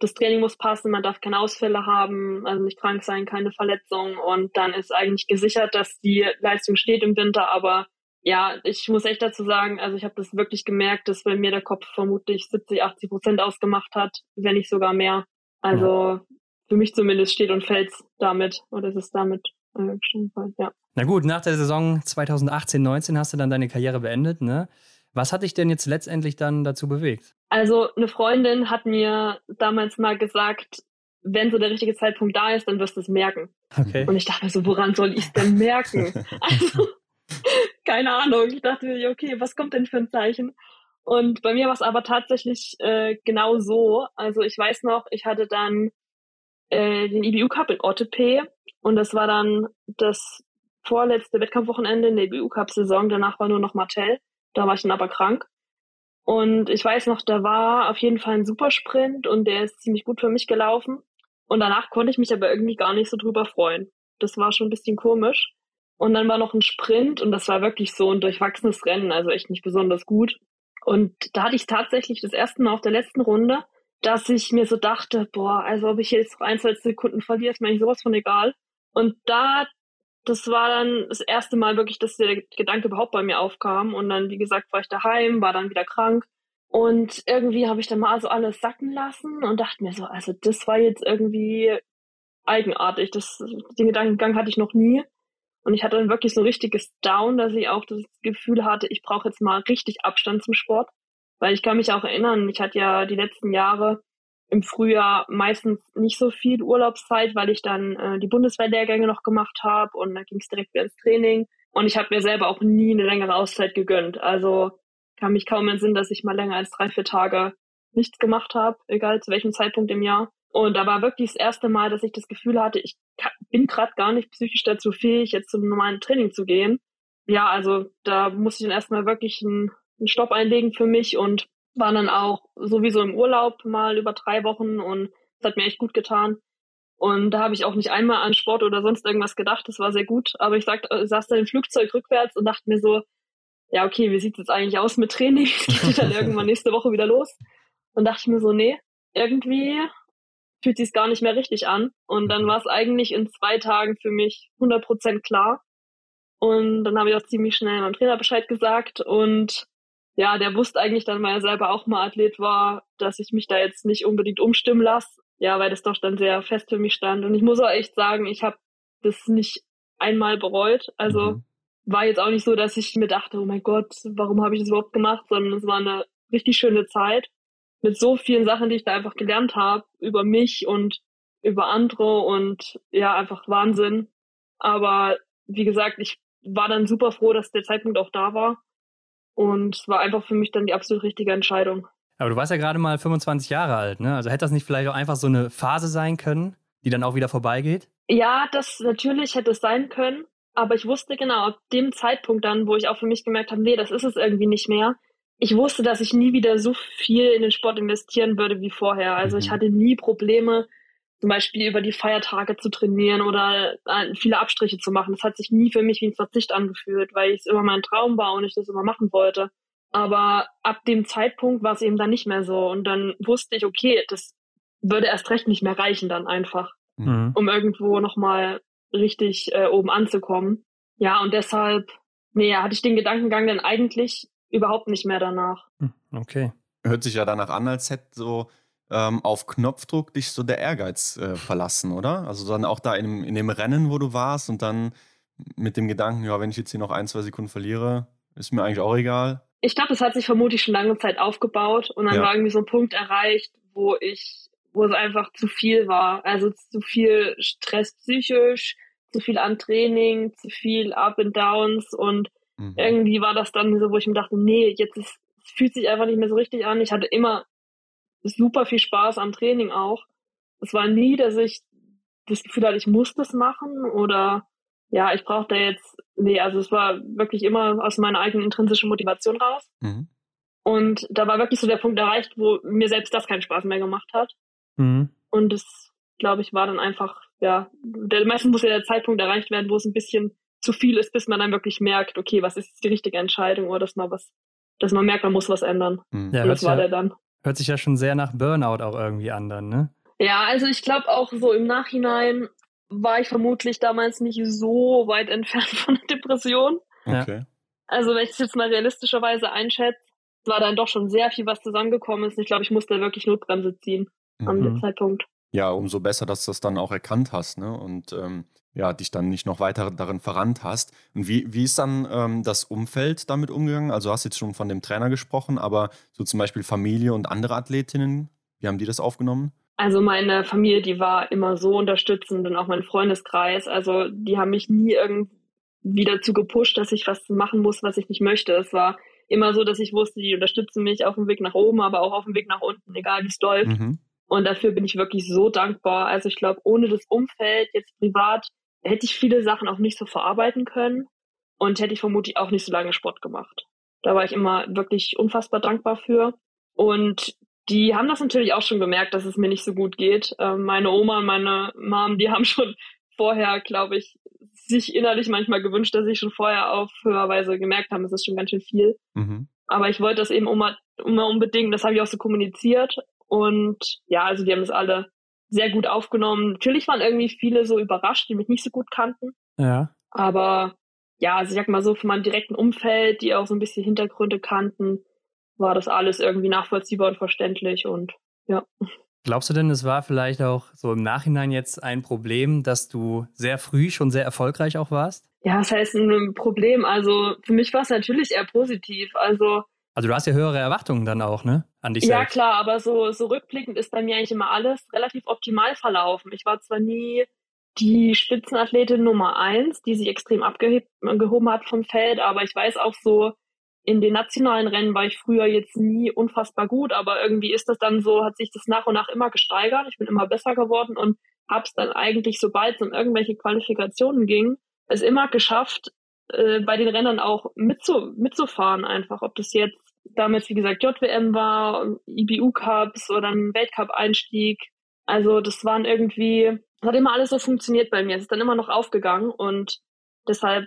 das Training muss passen, man darf keine Ausfälle haben, also nicht krank sein, keine Verletzung und dann ist eigentlich gesichert, dass die Leistung steht im Winter, aber ja, ich muss echt dazu sagen, also ich habe das wirklich gemerkt, dass bei mir der Kopf vermutlich 70, 80 Prozent ausgemacht hat, wenn nicht sogar mehr. Also ja. für mich zumindest steht und fällt damit oder ist es damit äh, ja. Na gut, nach der Saison 2018-19 hast du dann deine Karriere beendet, ne? Was hat dich denn jetzt letztendlich dann dazu bewegt? Also eine Freundin hat mir damals mal gesagt, wenn so der richtige Zeitpunkt da ist, dann wirst du es merken. Okay. Und ich dachte mir so, woran soll ich es denn merken? also, keine Ahnung. Ich dachte mir, okay, was kommt denn für ein Zeichen? Und bei mir war es aber tatsächlich äh, genau so. Also ich weiß noch, ich hatte dann äh, den IBU Cup in Ottepe und das war dann das vorletzte Wettkampfwochenende in der IBU Cup Saison. Danach war nur noch Martell. Da war ich dann aber krank. Und ich weiß noch, da war auf jeden Fall ein Supersprint und der ist ziemlich gut für mich gelaufen. Und danach konnte ich mich aber irgendwie gar nicht so drüber freuen. Das war schon ein bisschen komisch. Und dann war noch ein Sprint und das war wirklich so ein durchwachsenes Rennen, also echt nicht besonders gut. Und da hatte ich tatsächlich das erste Mal auf der letzten Runde, dass ich mir so dachte, boah, also ob ich jetzt ein, zwei Sekunden verliere, ist mir eigentlich sowas von egal. Und da das war dann das erste Mal wirklich, dass der Gedanke überhaupt bei mir aufkam. Und dann, wie gesagt, war ich daheim, war dann wieder krank. Und irgendwie habe ich dann mal so alles sacken lassen und dachte mir so, also das war jetzt irgendwie eigenartig. Das, den Gedankengang hatte ich noch nie. Und ich hatte dann wirklich so ein richtiges Down, dass ich auch das Gefühl hatte, ich brauche jetzt mal richtig Abstand zum Sport. Weil ich kann mich auch erinnern, ich hatte ja die letzten Jahre im Frühjahr meistens nicht so viel Urlaubszeit, weil ich dann äh, die Bundeswehrlehrgänge noch gemacht habe und dann ging es direkt wieder ins Training. Und ich habe mir selber auch nie eine längere Auszeit gegönnt. Also kann mich kaum entsinnen, dass ich mal länger als drei, vier Tage nichts gemacht habe, egal zu welchem Zeitpunkt im Jahr. Und da war wirklich das erste Mal, dass ich das Gefühl hatte, ich bin gerade gar nicht psychisch dazu fähig, jetzt zum normalen Training zu gehen. Ja, also da musste ich dann erstmal wirklich einen, einen Stopp einlegen für mich und waren dann auch sowieso im Urlaub mal über drei Wochen und das hat mir echt gut getan. Und da habe ich auch nicht einmal an Sport oder sonst irgendwas gedacht. Das war sehr gut. Aber ich sag, äh, saß da im Flugzeug rückwärts und dachte mir so, ja, okay, wie sieht es jetzt eigentlich aus mit Training? Es geht dann irgendwann nächste Woche wieder los. Und dachte ich mir so, nee, irgendwie fühlt sich gar nicht mehr richtig an. Und dann war es eigentlich in zwei Tagen für mich 100% klar. Und dann habe ich auch ziemlich schnell meinem Trainer Bescheid gesagt und ja, der wusste eigentlich dann, weil er selber auch mal Athlet war, dass ich mich da jetzt nicht unbedingt umstimmen lasse. Ja, weil das doch dann sehr fest für mich stand. Und ich muss auch echt sagen, ich habe das nicht einmal bereut. Also mhm. war jetzt auch nicht so, dass ich mir dachte, oh mein Gott, warum habe ich das überhaupt gemacht, sondern es war eine richtig schöne Zeit mit so vielen Sachen, die ich da einfach gelernt habe über mich und über andere und ja, einfach Wahnsinn. Aber wie gesagt, ich war dann super froh, dass der Zeitpunkt auch da war und es war einfach für mich dann die absolut richtige Entscheidung. Aber du warst ja gerade mal 25 Jahre alt, ne? Also hätte das nicht vielleicht auch einfach so eine Phase sein können, die dann auch wieder vorbeigeht? Ja, das natürlich hätte es sein können. Aber ich wusste genau, ab dem Zeitpunkt dann, wo ich auch für mich gemerkt habe, nee, das ist es irgendwie nicht mehr. Ich wusste, dass ich nie wieder so viel in den Sport investieren würde wie vorher. Also mhm. ich hatte nie Probleme, zum Beispiel über die Feiertage zu trainieren oder äh, viele Abstriche zu machen. Das hat sich nie für mich wie ein Verzicht angefühlt, weil es immer mein Traum war und ich das immer machen wollte. Aber ab dem Zeitpunkt war es eben dann nicht mehr so. Und dann wusste ich, okay, das würde erst recht nicht mehr reichen dann einfach, mhm. um irgendwo nochmal richtig äh, oben anzukommen. Ja, und deshalb, nee, hatte ich den Gedankengang dann eigentlich überhaupt nicht mehr danach. Hm, okay. Hört sich ja danach an, als hätte so ähm, auf Knopfdruck dich so der Ehrgeiz äh, verlassen, oder? Also dann auch da in, in dem Rennen, wo du warst und dann mit dem Gedanken, ja, wenn ich jetzt hier noch ein, zwei Sekunden verliere, ist mir eigentlich auch egal. Ich glaube, es hat sich vermutlich schon lange Zeit aufgebaut und dann ja. war irgendwie so ein Punkt erreicht, wo ich, wo es einfach zu viel war. Also zu viel Stress psychisch, zu viel an Training, zu viel Up and Downs und mhm. irgendwie war das dann so, wo ich mir dachte, nee, jetzt ist, es fühlt sich einfach nicht mehr so richtig an. Ich hatte immer super viel Spaß am Training auch. Es war nie, dass ich das Gefühl hatte, ich muss das machen oder ja, ich brauche da jetzt, nee, also es war wirklich immer aus meiner eigenen intrinsischen Motivation raus. Mhm. Und da war wirklich so der Punkt erreicht, wo mir selbst das keinen Spaß mehr gemacht hat. Mhm. Und das, glaube ich, war dann einfach, ja, der, meistens muss ja der Zeitpunkt erreicht werden, wo es ein bisschen zu viel ist, bis man dann wirklich merkt, okay, was ist die richtige Entscheidung oder dass man was, dass man merkt, man muss was ändern. Mhm. Ja, Und das war ja, der dann. Hört sich ja schon sehr nach Burnout auch irgendwie an dann, ne? Ja, also ich glaube auch so im Nachhinein war ich vermutlich damals nicht so weit entfernt von der Depression. Okay. Also wenn ich es jetzt mal realistischerweise einschätze, war dann doch schon sehr viel, was zusammengekommen ist. Ich glaube, ich musste wirklich Notbremse ziehen mhm. an dem Zeitpunkt. Ja, umso besser, dass du das dann auch erkannt hast, ne? Und ähm, ja, dich dann nicht noch weiter darin verrannt hast. Und wie, wie ist dann ähm, das Umfeld damit umgegangen? Also hast du jetzt schon von dem Trainer gesprochen, aber so zum Beispiel Familie und andere Athletinnen, wie haben die das aufgenommen? Also meine Familie, die war immer so unterstützend und auch mein Freundeskreis. Also die haben mich nie irgendwie dazu gepusht, dass ich was machen muss, was ich nicht möchte. Es war immer so, dass ich wusste, die unterstützen mich auf dem Weg nach oben, aber auch auf dem Weg nach unten, egal wie es läuft. Mhm. Und dafür bin ich wirklich so dankbar. Also ich glaube, ohne das Umfeld jetzt privat hätte ich viele Sachen auch nicht so verarbeiten können und hätte ich vermutlich auch nicht so lange Sport gemacht. Da war ich immer wirklich unfassbar dankbar für. Und die haben das natürlich auch schon gemerkt, dass es mir nicht so gut geht. Ähm, meine Oma und meine Mom, die haben schon vorher, glaube ich, sich innerlich manchmal gewünscht, dass ich schon vorher auf höherweise gemerkt haben, es ist schon ganz schön viel. Mhm. Aber ich wollte das eben immer, immer unbedingt, das habe ich auch so kommuniziert. Und ja, also die haben es alle sehr gut aufgenommen. Natürlich waren irgendwie viele so überrascht, die mich nicht so gut kannten. Ja. Aber ja, also ich sag mal so, von meinem direkten Umfeld, die auch so ein bisschen Hintergründe kannten, war das alles irgendwie nachvollziehbar und verständlich und ja. Glaubst du denn, es war vielleicht auch so im Nachhinein jetzt ein Problem, dass du sehr früh schon sehr erfolgreich auch warst? Ja, das heißt ein Problem. Also für mich war es natürlich eher positiv. Also also du hast ja höhere Erwartungen dann auch, ne? An dich ja, selbst. Ja, klar, aber so, so rückblickend ist bei mir eigentlich immer alles relativ optimal verlaufen. Ich war zwar nie die Spitzenathletin Nummer eins, die sich extrem abgehoben hat vom Feld, aber ich weiß auch so, in den nationalen Rennen war ich früher jetzt nie unfassbar gut, aber irgendwie ist das dann so, hat sich das nach und nach immer gesteigert. Ich bin immer besser geworden und habe es dann eigentlich, sobald es um irgendwelche Qualifikationen ging, es immer geschafft, äh, bei den Rennern auch mitzu, mitzufahren einfach. Ob das jetzt damals, wie gesagt, JWM war, IBU-Cups oder ein Weltcup-Einstieg. Also das waren irgendwie, das hat immer alles so funktioniert bei mir. Es ist dann immer noch aufgegangen und deshalb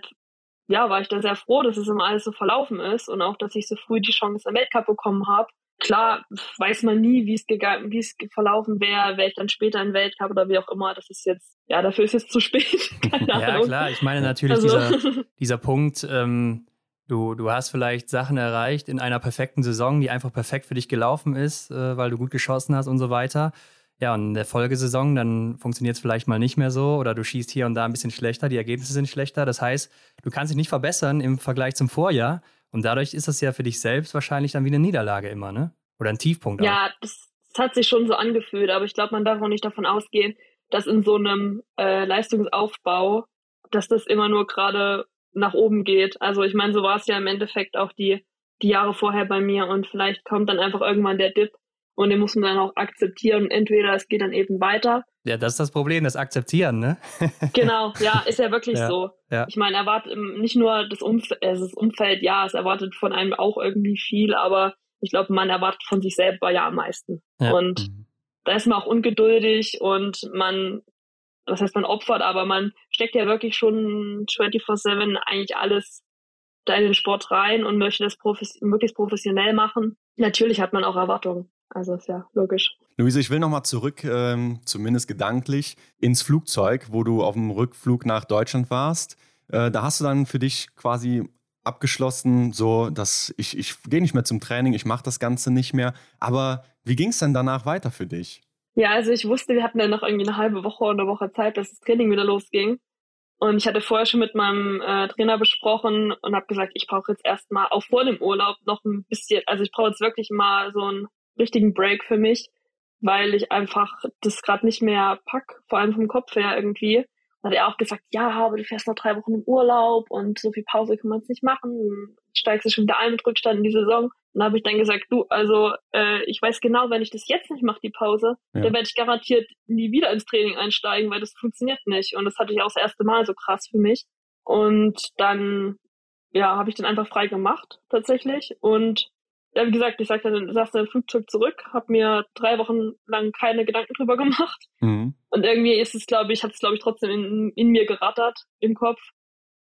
ja, war ich da sehr froh, dass es immer alles so verlaufen ist und auch, dass ich so früh die Chance am Weltcup bekommen habe. Klar weiß man nie, wie es gegangen, wie es verlaufen wäre, wäre ich dann später im Weltcup oder wie auch immer. Das ist jetzt, ja, dafür ist es zu spät. ja, klar. Ich meine natürlich also. dieser, dieser Punkt, ähm, du, du hast vielleicht Sachen erreicht in einer perfekten Saison, die einfach perfekt für dich gelaufen ist, äh, weil du gut geschossen hast und so weiter. Ja, und in der Folgesaison, dann funktioniert es vielleicht mal nicht mehr so oder du schießt hier und da ein bisschen schlechter, die Ergebnisse sind schlechter. Das heißt, du kannst dich nicht verbessern im Vergleich zum Vorjahr und dadurch ist das ja für dich selbst wahrscheinlich dann wie eine Niederlage immer, ne? Oder ein Tiefpunkt. Ja, das, das, hat sich schon so angefühlt, aber ich glaube, man darf auch nicht davon ausgehen, dass in so einem äh, Leistungsaufbau, dass das immer nur gerade nach oben geht. Also ich meine, so war es ja im Endeffekt auch die, die Jahre vorher bei mir und vielleicht kommt dann einfach irgendwann der Dip und den muss man dann auch akzeptieren. Entweder es geht dann eben weiter. Ja, das ist das Problem, das Akzeptieren, ne? genau, ja, ist ja wirklich ja, so. Ja. Ich meine, erwartet nicht nur das, Umf also das Umfeld, ja, es erwartet von einem auch irgendwie viel, aber ich glaube, man erwartet von sich selber ja am meisten. Ja. Und mhm. da ist man auch ungeduldig und man, was heißt man opfert, aber man steckt ja wirklich schon 24-7 eigentlich alles da in den Sport rein und möchte das profes möglichst professionell machen. Natürlich hat man auch Erwartungen. Also ist ja logisch. Luise, ich will nochmal zurück, ähm, zumindest gedanklich, ins Flugzeug, wo du auf dem Rückflug nach Deutschland warst. Äh, da hast du dann für dich quasi abgeschlossen, so dass ich, ich gehe nicht mehr zum Training, ich mache das Ganze nicht mehr. Aber wie ging es denn danach weiter für dich? Ja, also ich wusste, wir hatten dann noch irgendwie eine halbe Woche oder eine Woche Zeit, dass das Training wieder losging. Und ich hatte vorher schon mit meinem äh, Trainer besprochen und habe gesagt, ich brauche jetzt erstmal auch vor dem Urlaub noch ein bisschen, also ich brauche jetzt wirklich mal so einen richtigen Break für mich, weil ich einfach das gerade nicht mehr pack, vor allem vom Kopf her irgendwie. Da hat er auch gesagt, ja, aber du fährst noch drei Wochen im Urlaub und so viel Pause kann man es nicht machen. Steigst du schon wieder ein mit Rückstand in die Saison. Und da habe ich dann gesagt, du, also äh, ich weiß genau, wenn ich das jetzt nicht mache, die Pause, ja. dann werde ich garantiert nie wieder ins Training einsteigen, weil das funktioniert nicht. Und das hatte ich auch das erste Mal so krass für mich. Und dann, ja, habe ich dann einfach frei gemacht, tatsächlich. Und ja, wie gesagt, ich sagte dann, saß dann im Flugzeug zurück, habe mir drei Wochen lang keine Gedanken drüber gemacht. Mhm. Und irgendwie ist es, glaube ich, hat es, glaube ich, trotzdem in, in mir gerattert im Kopf.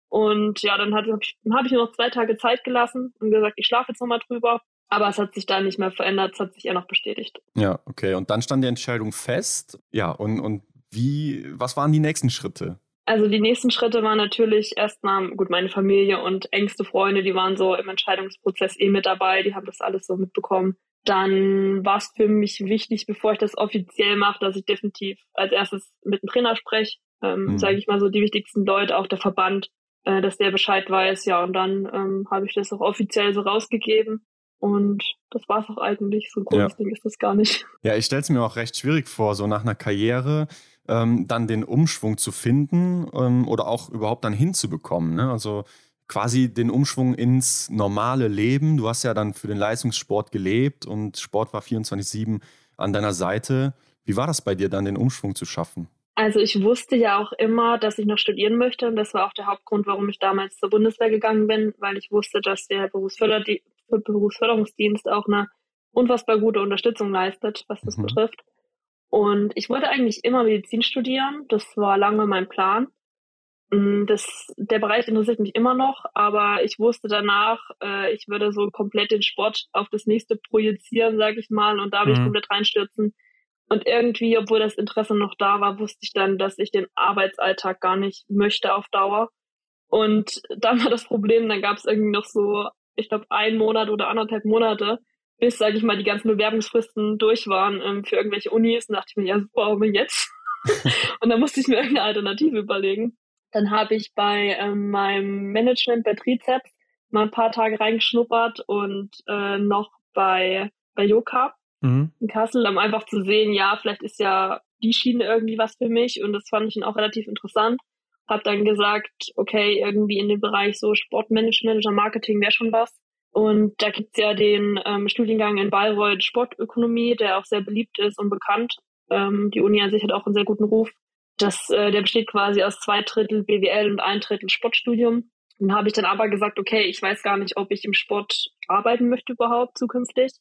Und ja, dann habe ich, hab ich mir noch zwei Tage Zeit gelassen und gesagt, ich schlafe jetzt nochmal drüber. Aber es hat sich da nicht mehr verändert, es hat sich eher noch bestätigt. Ja, okay. Und dann stand die Entscheidung fest. Ja, und, und wie, was waren die nächsten Schritte? Also die nächsten Schritte waren natürlich erstmal, gut, meine Familie und engste Freunde, die waren so im Entscheidungsprozess eh mit dabei, die haben das alles so mitbekommen. Dann war es für mich wichtig, bevor ich das offiziell mache, dass ich definitiv als erstes mit dem Trainer spreche, ähm, mhm. sage ich mal so die wichtigsten Leute, auch der Verband, äh, dass der Bescheid weiß, ja, und dann ähm, habe ich das auch offiziell so rausgegeben. Und das war es auch eigentlich. So ein großes ja. Ding ist das gar nicht. Ja, ich stelle es mir auch recht schwierig vor, so nach einer Karriere ähm, dann den Umschwung zu finden ähm, oder auch überhaupt dann hinzubekommen. Ne? Also quasi den Umschwung ins normale Leben. Du hast ja dann für den Leistungssport gelebt und Sport war 24-7 an deiner Seite. Wie war das bei dir dann, den Umschwung zu schaffen? Also ich wusste ja auch immer, dass ich noch studieren möchte und das war auch der Hauptgrund, warum ich damals zur Bundeswehr gegangen bin, weil ich wusste, dass der Berufsförderdi Berufsförderungsdienst auch eine unfassbar gute Unterstützung leistet, was das mhm. betrifft. Und ich wollte eigentlich immer Medizin studieren. Das war lange mein Plan. Mm, das, der Bereich interessiert mich immer noch, aber ich wusste danach, äh, ich würde so komplett den Sport auf das nächste projizieren, sage ich mal, und da mhm. ich komplett reinstürzen. Und irgendwie, obwohl das Interesse noch da war, wusste ich dann, dass ich den Arbeitsalltag gar nicht möchte auf Dauer. Und dann war das Problem, dann gab es irgendwie noch so, ich glaube, einen Monat oder anderthalb Monate, bis, sage ich mal, die ganzen Bewerbungsfristen durch waren ähm, für irgendwelche Unis. Und dachte ich mir, ja super, aber jetzt? und dann musste ich mir irgendeine Alternative überlegen. Dann habe ich bei ähm, meinem Management bei Trizeps mal ein paar Tage reingeschnuppert und äh, noch bei, bei Yoka mhm. in Kassel, um einfach zu sehen, ja, vielleicht ist ja die Schiene irgendwie was für mich und das fand ich dann auch relativ interessant. Hab dann gesagt, okay, irgendwie in dem Bereich so Sportmanagement oder Marketing wäre schon was. Und da gibt's ja den ähm, Studiengang in Bayreuth Sportökonomie, der auch sehr beliebt ist und bekannt. Ähm, die Uni an sich hat auch einen sehr guten Ruf. Das, äh, der besteht quasi aus zwei Drittel BWL und ein Drittel Sportstudium. Dann habe ich dann aber gesagt, okay, ich weiß gar nicht, ob ich im Sport arbeiten möchte überhaupt zukünftig.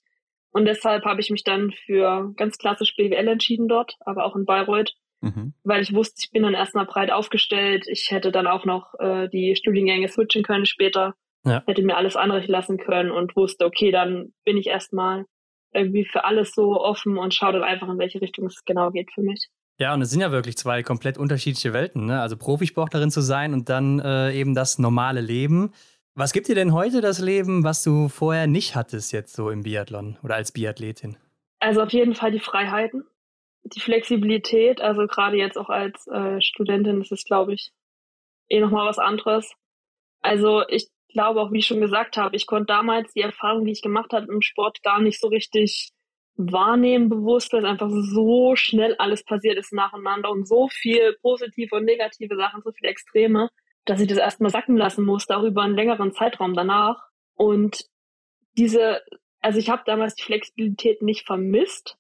Und deshalb habe ich mich dann für ganz klassisch BWL entschieden dort, aber auch in Bayreuth, mhm. weil ich wusste, ich bin dann erstmal breit aufgestellt. Ich hätte dann auch noch äh, die Studiengänge switchen können später ja. Hätte mir alles anrichten lassen können und wusste, okay, dann bin ich erstmal irgendwie für alles so offen und schaue dann einfach, in welche Richtung es genau geht für mich. Ja, und es sind ja wirklich zwei komplett unterschiedliche Welten, ne? Also Profisportlerin zu sein und dann äh, eben das normale Leben. Was gibt dir denn heute das Leben, was du vorher nicht hattest, jetzt so im Biathlon oder als Biathletin? Also auf jeden Fall die Freiheiten, die Flexibilität. Also gerade jetzt auch als äh, Studentin ist es, glaube ich, eh nochmal was anderes. Also ich glaube auch, wie ich schon gesagt habe, ich konnte damals die Erfahrung, die ich gemacht habe im Sport, gar nicht so richtig wahrnehmen bewusst, weil es einfach so schnell alles passiert ist nacheinander und so viel positive und negative Sachen, so viele Extreme, dass ich das erstmal sacken lassen musste, auch über einen längeren Zeitraum danach. Und diese also ich habe damals die Flexibilität nicht vermisst,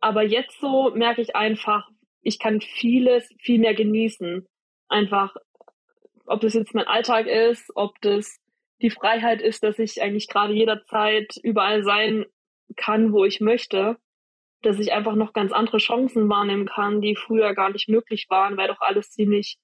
aber jetzt so merke ich einfach, ich kann vieles viel mehr genießen. Einfach, ob das jetzt mein Alltag ist, ob das die Freiheit ist, dass ich eigentlich gerade jederzeit überall sein kann, wo ich möchte, dass ich einfach noch ganz andere Chancen wahrnehmen kann, die früher gar nicht möglich waren, weil doch alles ziemlich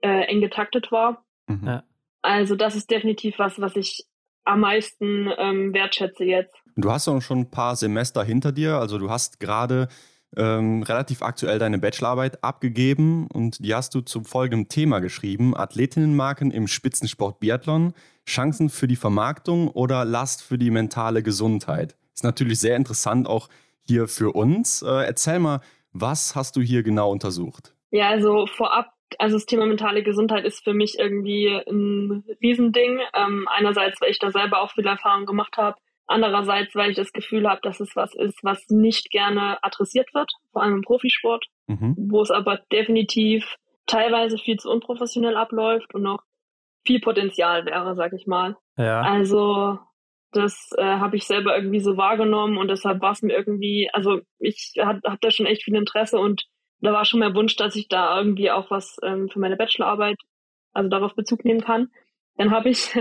äh, eng getaktet war. Mhm. Also das ist definitiv was, was ich am meisten ähm, wertschätze jetzt. Du hast auch schon ein paar Semester hinter dir, also du hast gerade ähm, relativ aktuell deine Bachelorarbeit abgegeben und die hast du zum folgenden Thema geschrieben: Athletinnenmarken im Spitzensport Biathlon, Chancen für die Vermarktung oder Last für die mentale Gesundheit. Ist natürlich sehr interessant auch hier für uns. Äh, erzähl mal, was hast du hier genau untersucht? Ja, also vorab also das Thema mentale Gesundheit ist für mich irgendwie ein Riesending. Ähm, einerseits, weil ich da selber auch viel Erfahrung gemacht habe. Andererseits, weil ich das Gefühl habe, dass es was ist, was nicht gerne adressiert wird, vor allem im Profisport, mhm. wo es aber definitiv teilweise viel zu unprofessionell abläuft und noch viel Potenzial wäre, sag ich mal. Ja. Also das äh, habe ich selber irgendwie so wahrgenommen und deshalb war es mir irgendwie, also ich habe hab da schon echt viel Interesse und da war schon mehr Wunsch, dass ich da irgendwie auch was ähm, für meine Bachelorarbeit, also darauf Bezug nehmen kann. Dann habe ich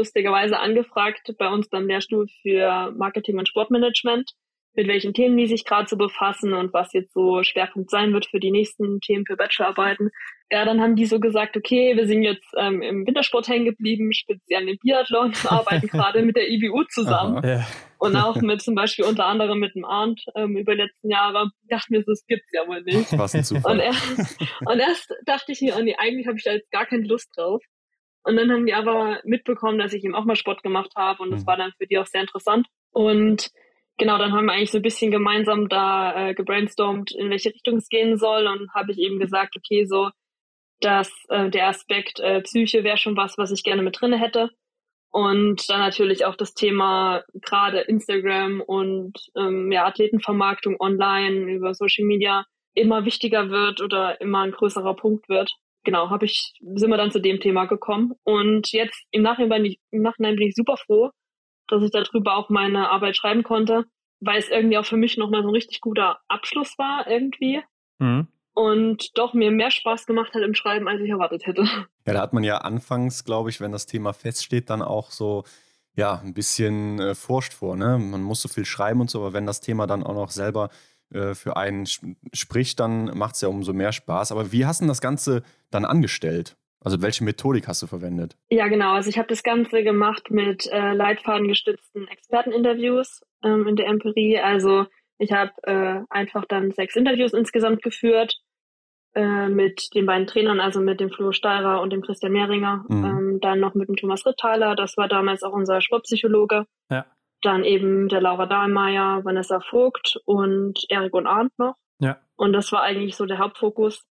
lustigerweise angefragt bei uns beim Lehrstuhl für Marketing und Sportmanagement, mit welchen Themen die sich gerade so befassen und was jetzt so Schwerpunkt sein wird für die nächsten Themen für Bachelorarbeiten. Ja, dann haben die so gesagt, okay, wir sind jetzt ähm, im Wintersport hängen geblieben, speziell im Biathlon, arbeiten gerade mit der IBU zusammen. Ja. Und auch mit zum Beispiel unter anderem mit dem Arndt ähm, über die letzten Jahre. Dachte mir, das gibt's ja wohl nicht. Was ein Zufall. Und erst, und erst dachte ich mir, oh nee, eigentlich habe ich da jetzt gar keine Lust drauf. Und dann haben die aber mitbekommen, dass ich eben auch mal Sport gemacht habe und das mhm. war dann für die auch sehr interessant. Und genau, dann haben wir eigentlich so ein bisschen gemeinsam da äh, gebrainstormt, in welche Richtung es gehen soll und habe ich eben gesagt, okay, so dass äh, der Aspekt äh, Psyche wäre schon was, was ich gerne mit drinne hätte. Und dann natürlich auch das Thema gerade Instagram und ähm, ja, Athletenvermarktung online über Social Media immer wichtiger wird oder immer ein größerer Punkt wird genau, habe ich, sind wir dann zu dem Thema gekommen. Und jetzt im Nachhinein, bin ich, im Nachhinein bin ich super froh, dass ich darüber auch meine Arbeit schreiben konnte, weil es irgendwie auch für mich nochmal so ein richtig guter Abschluss war irgendwie. Mhm. Und doch mir mehr Spaß gemacht hat im Schreiben, als ich erwartet hätte. Ja, da hat man ja anfangs, glaube ich, wenn das Thema feststeht, dann auch so ja, ein bisschen äh, Furcht vor. Ne? Man muss so viel schreiben und so, aber wenn das Thema dann auch noch selber äh, für einen spricht, dann macht es ja umso mehr Spaß. Aber wie hast du das Ganze dann angestellt? Also welche Methodik hast du verwendet? Ja, genau. Also ich habe das Ganze gemacht mit äh, leitfadengestützten Experteninterviews ähm, in der Empirie. Also ich habe äh, einfach dann sechs Interviews insgesamt geführt äh, mit den beiden Trainern, also mit dem Flo Steirer und dem Christian Mehringer. Mhm. Ähm, dann noch mit dem Thomas Ritthaler, das war damals auch unser Sportpsychologe. Ja dann eben der Laura Dahlmeier, Vanessa Vogt und Erik und Arndt noch. Ja. Und das war eigentlich so der Hauptfokus.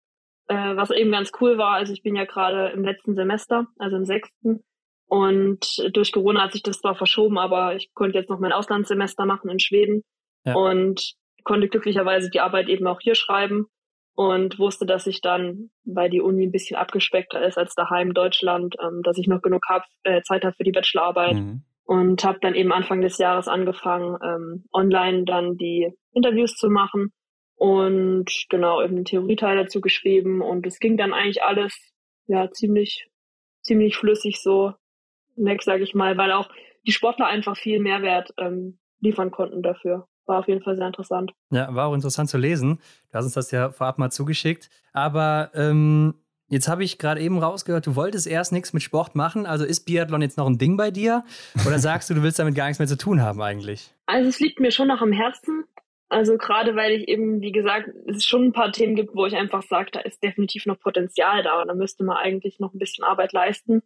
Äh, was eben ganz cool war, also ich bin ja gerade im letzten Semester, also im sechsten. Und durch Corona hat sich das zwar verschoben, aber ich konnte jetzt noch mein Auslandssemester machen in Schweden ja. und konnte glücklicherweise die Arbeit eben auch hier schreiben und wusste, dass ich dann, weil die Uni ein bisschen abgespeckter ist als daheim in Deutschland, ähm, dass ich noch genug hab, äh, Zeit habe für die Bachelorarbeit. Mhm und habe dann eben Anfang des Jahres angefangen, ähm, online dann die Interviews zu machen und genau eben einen Theorieteil dazu geschrieben und es ging dann eigentlich alles ja ziemlich ziemlich flüssig so weg, sage ich mal, weil auch die Sportler einfach viel Mehrwert ähm, liefern konnten dafür. War auf jeden Fall sehr interessant. Ja, war auch interessant zu lesen. Du hast uns das ja vorab mal zugeschickt. Aber ähm, Jetzt habe ich gerade eben rausgehört, du wolltest erst nichts mit Sport machen. Also ist Biathlon jetzt noch ein Ding bei dir? Oder sagst du, du willst damit gar nichts mehr zu tun haben eigentlich? Also es liegt mir schon noch am Herzen. Also gerade weil ich eben, wie gesagt, es schon ein paar Themen gibt, wo ich einfach sage, da ist definitiv noch Potenzial da. Da müsste man eigentlich noch ein bisschen Arbeit leisten.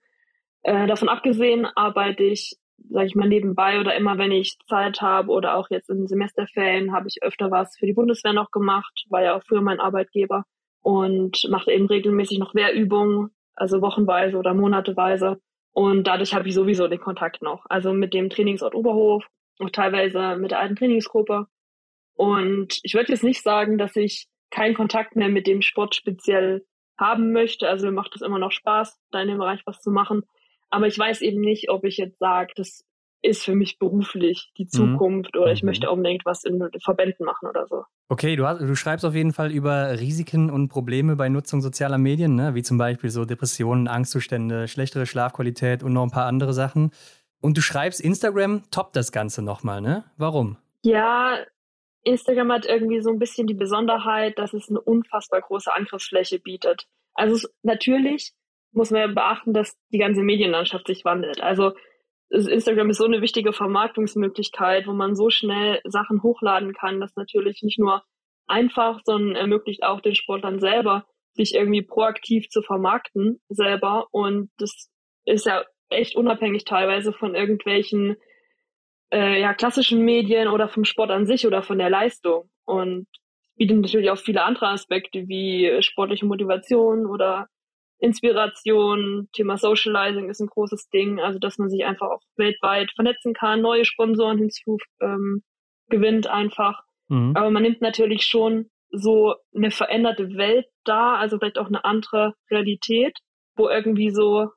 Äh, davon abgesehen arbeite ich, sage ich mal, nebenbei oder immer, wenn ich Zeit habe oder auch jetzt in Semesterferien, habe ich öfter was für die Bundeswehr noch gemacht, war ja auch früher mein Arbeitgeber und mache eben regelmäßig noch Wehrübungen, also wochenweise oder monateweise. Und dadurch habe ich sowieso den Kontakt noch. Also mit dem Trainingsort Oberhof, auch teilweise mit der alten Trainingsgruppe. Und ich würde jetzt nicht sagen, dass ich keinen Kontakt mehr mit dem Sport speziell haben möchte. Also mir macht es immer noch Spaß, da in dem Bereich was zu machen. Aber ich weiß eben nicht, ob ich jetzt sage, das ist für mich beruflich die mhm. Zukunft mhm. oder ich mhm. möchte unbedingt was in Verbänden machen oder so. Okay, du, hast, du schreibst auf jeden Fall über Risiken und Probleme bei Nutzung sozialer Medien, ne? wie zum Beispiel so Depressionen, Angstzustände, schlechtere Schlafqualität und noch ein paar andere Sachen. Und du schreibst, Instagram toppt das Ganze nochmal, ne? Warum? Ja, Instagram hat irgendwie so ein bisschen die Besonderheit, dass es eine unfassbar große Angriffsfläche bietet. Also natürlich muss man ja beachten, dass die ganze Medienlandschaft sich wandelt. Also Instagram ist so eine wichtige Vermarktungsmöglichkeit, wo man so schnell Sachen hochladen kann, dass natürlich nicht nur einfach, sondern ermöglicht auch den Sportlern selber, sich irgendwie proaktiv zu vermarkten selber. Und das ist ja echt unabhängig teilweise von irgendwelchen äh, ja, klassischen Medien oder vom Sport an sich oder von der Leistung. Und bietet natürlich auch viele andere Aspekte wie sportliche Motivation oder Inspiration, Thema Socializing ist ein großes Ding, also dass man sich einfach auch weltweit vernetzen kann, neue Sponsoren hinzu ähm, gewinnt einfach. Mhm. Aber man nimmt natürlich schon so eine veränderte Welt da, also vielleicht auch eine andere Realität, wo irgendwie so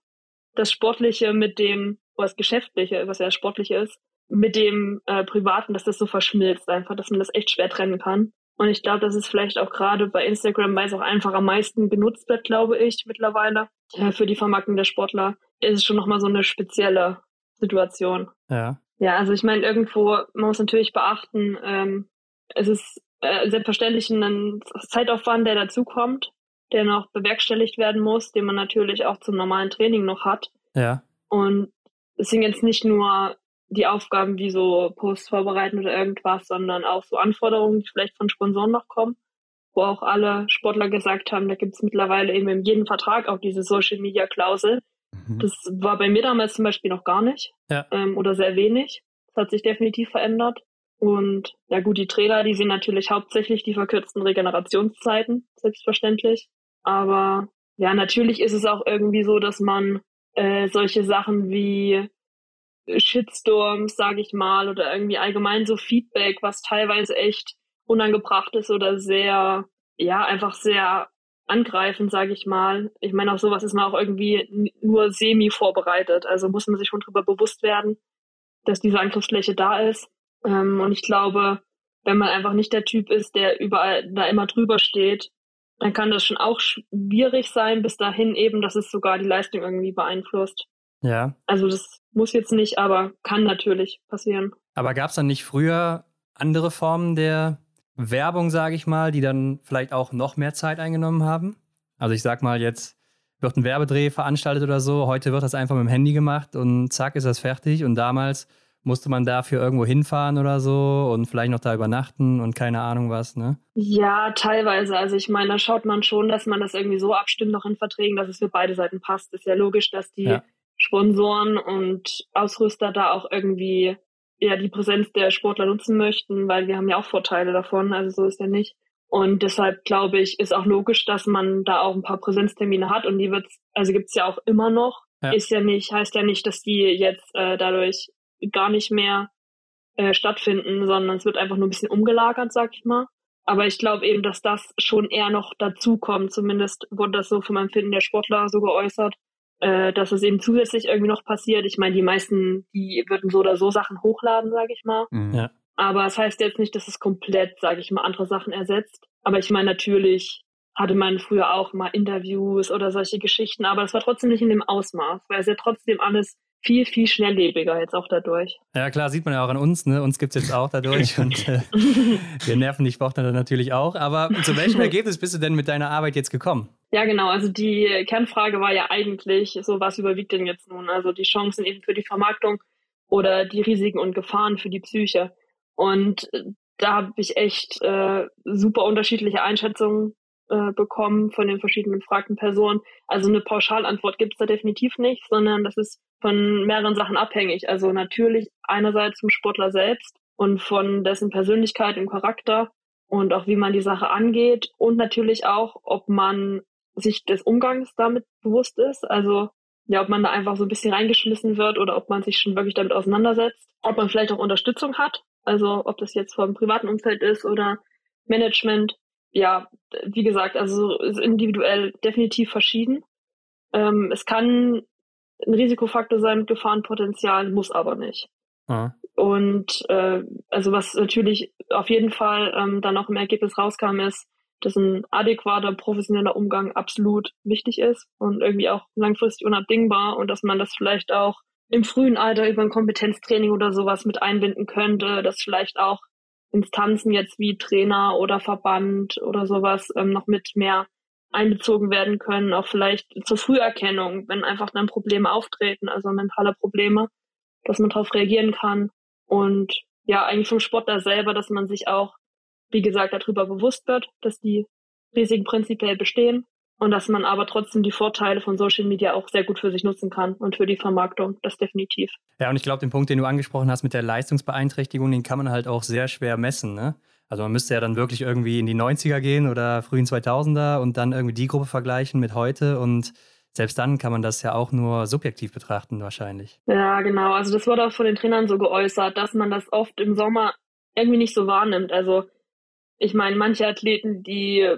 das Sportliche mit dem, was Geschäftliche, was ja das Sportliche ist, mit dem äh, Privaten, dass das so verschmilzt einfach, dass man das echt schwer trennen kann. Und ich glaube, das ist vielleicht auch gerade bei Instagram, weil es auch einfach am meisten genutzt wird, glaube ich, mittlerweile. Ja, für die Vermarktung der Sportler ist es schon nochmal so eine spezielle Situation. Ja. Ja, also ich meine, irgendwo, man muss natürlich beachten, ähm, es ist äh, selbstverständlich ein Zeitaufwand, der dazukommt, der noch bewerkstelligt werden muss, den man natürlich auch zum normalen Training noch hat. Ja. Und es sind jetzt nicht nur die Aufgaben wie so Posts vorbereiten oder irgendwas, sondern auch so Anforderungen, die vielleicht von Sponsoren noch kommen, wo auch alle Sportler gesagt haben, da gibt es mittlerweile eben in jedem Vertrag auch diese Social Media Klausel. Mhm. Das war bei mir damals zum Beispiel noch gar nicht ja. ähm, oder sehr wenig. Das hat sich definitiv verändert. Und ja gut, die Trainer, die sind natürlich hauptsächlich die verkürzten Regenerationszeiten, selbstverständlich. Aber ja, natürlich ist es auch irgendwie so, dass man äh, solche Sachen wie Shitstorms, sage ich mal, oder irgendwie allgemein so Feedback, was teilweise echt unangebracht ist oder sehr, ja, einfach sehr angreifend, sage ich mal. Ich meine, auch sowas ist man auch irgendwie nur semi vorbereitet. Also muss man sich schon darüber bewusst werden, dass diese Angriffsfläche da ist. Ähm, und ich glaube, wenn man einfach nicht der Typ ist, der überall da immer drüber steht, dann kann das schon auch schwierig sein, bis dahin eben, dass es sogar die Leistung irgendwie beeinflusst. Ja. Also das muss jetzt nicht, aber kann natürlich passieren. Aber gab es dann nicht früher andere Formen der Werbung, sage ich mal, die dann vielleicht auch noch mehr Zeit eingenommen haben? Also ich sag mal, jetzt wird ein Werbedreh veranstaltet oder so, heute wird das einfach mit dem Handy gemacht und zack ist das fertig und damals musste man dafür irgendwo hinfahren oder so und vielleicht noch da übernachten und keine Ahnung was, ne? Ja, teilweise. Also ich meine, da schaut man schon, dass man das irgendwie so abstimmt noch in Verträgen, dass es für beide Seiten passt. Ist ja logisch, dass die ja. Sponsoren und Ausrüster da auch irgendwie ja die Präsenz der Sportler nutzen möchten, weil wir haben ja auch Vorteile davon, also so ist ja nicht. Und deshalb glaube ich, ist auch logisch, dass man da auch ein paar Präsenztermine hat und die wird also gibt's ja auch immer noch. Ja. Ist ja nicht, heißt ja nicht, dass die jetzt äh, dadurch gar nicht mehr äh, stattfinden, sondern es wird einfach nur ein bisschen umgelagert, sag ich mal. Aber ich glaube eben, dass das schon eher noch dazu kommt. Zumindest wurde das so von meinem Empfinden der Sportler so geäußert, äh, dass es eben zusätzlich irgendwie noch passiert. Ich meine, die meisten, die würden so oder so Sachen hochladen, sage ich mal. Mhm. Ja. Aber es das heißt jetzt nicht, dass es komplett, sage ich mal, andere Sachen ersetzt. Aber ich meine, natürlich hatte man früher auch mal Interviews oder solche Geschichten, aber es war trotzdem nicht in dem Ausmaß, weil es ja trotzdem alles viel, viel schnelllebiger jetzt auch dadurch. Ja, klar, sieht man ja auch an uns, ne? Uns gibt es jetzt auch dadurch und äh, wir nerven die Sportler natürlich auch. Aber zu welchem Ergebnis bist du denn mit deiner Arbeit jetzt gekommen? Ja, genau. Also die Kernfrage war ja eigentlich, so was überwiegt denn jetzt nun? Also die Chancen eben für die Vermarktung oder die Risiken und Gefahren für die Psyche. Und äh, da habe ich echt äh, super unterschiedliche Einschätzungen äh, bekommen von den verschiedenen befragten Personen. Also eine Pauschalantwort gibt es da definitiv nicht, sondern das ist von mehreren Sachen abhängig. Also natürlich einerseits zum Sportler selbst und von dessen Persönlichkeit und Charakter und auch wie man die Sache angeht und natürlich auch, ob man sich des Umgangs damit bewusst ist. Also ja, ob man da einfach so ein bisschen reingeschmissen wird oder ob man sich schon wirklich damit auseinandersetzt. Ob man vielleicht auch Unterstützung hat. Also ob das jetzt vom privaten Umfeld ist oder Management. Ja, wie gesagt, also ist individuell definitiv verschieden. Ähm, es kann ein Risikofaktor sein mit Gefahrenpotenzial, muss aber nicht. Ah. Und äh, also was natürlich auf jeden Fall ähm, dann auch im Ergebnis rauskam, ist, dass ein adäquater professioneller Umgang absolut wichtig ist und irgendwie auch langfristig unabdingbar und dass man das vielleicht auch im frühen Alter über ein Kompetenztraining oder sowas mit einbinden könnte, dass vielleicht auch Instanzen jetzt wie Trainer oder Verband oder sowas ähm, noch mit mehr einbezogen werden können, auch vielleicht zur Früherkennung, wenn einfach dann Probleme auftreten, also mentale Probleme, dass man darauf reagieren kann. Und ja, eigentlich vom Sportler selber, dass man sich auch, wie gesagt, darüber bewusst wird, dass die Risiken prinzipiell bestehen und dass man aber trotzdem die Vorteile von Social Media auch sehr gut für sich nutzen kann und für die Vermarktung, das definitiv. Ja, und ich glaube, den Punkt, den du angesprochen hast mit der Leistungsbeeinträchtigung, den kann man halt auch sehr schwer messen. Ne? Also man müsste ja dann wirklich irgendwie in die 90er gehen oder frühen 2000er und dann irgendwie die Gruppe vergleichen mit heute und selbst dann kann man das ja auch nur subjektiv betrachten wahrscheinlich. Ja, genau. Also das wurde auch von den Trainern so geäußert, dass man das oft im Sommer irgendwie nicht so wahrnimmt. Also ich meine, manche Athleten, die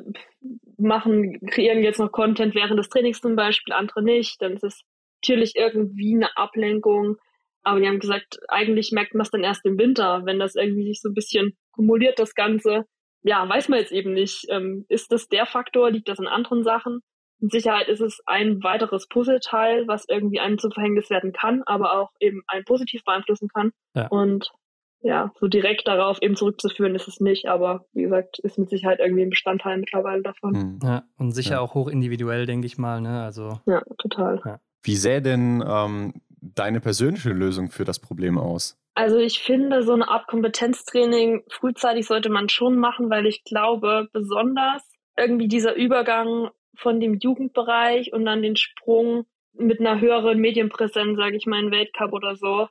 machen, kreieren jetzt noch Content während des Trainings zum Beispiel, andere nicht. Dann ist es natürlich irgendwie eine Ablenkung. Aber die haben gesagt, eigentlich merkt man es dann erst im Winter, wenn das irgendwie sich so ein bisschen kumuliert, das Ganze. Ja, weiß man jetzt eben nicht. Ähm, ist das der Faktor? Liegt das an anderen Sachen? Mit Sicherheit ist es ein weiteres Puzzleteil, was irgendwie einem zum Verhängnis werden kann, aber auch eben einen positiv beeinflussen kann. Ja. Und ja, so direkt darauf eben zurückzuführen ist es nicht, aber wie gesagt, ist mit Sicherheit irgendwie ein Bestandteil mittlerweile davon. Hm. Ja, und sicher ja. auch hoch individuell, denke ich mal, ne? Also. Ja, total. Ja. Wie sähe denn ähm, deine persönliche Lösung für das Problem aus? Also ich finde, so eine Art Kompetenztraining frühzeitig sollte man schon machen, weil ich glaube, besonders irgendwie dieser Übergang von dem Jugendbereich und dann den Sprung mit einer höheren Medienpräsenz, sage ich mal, in Weltcup oder so,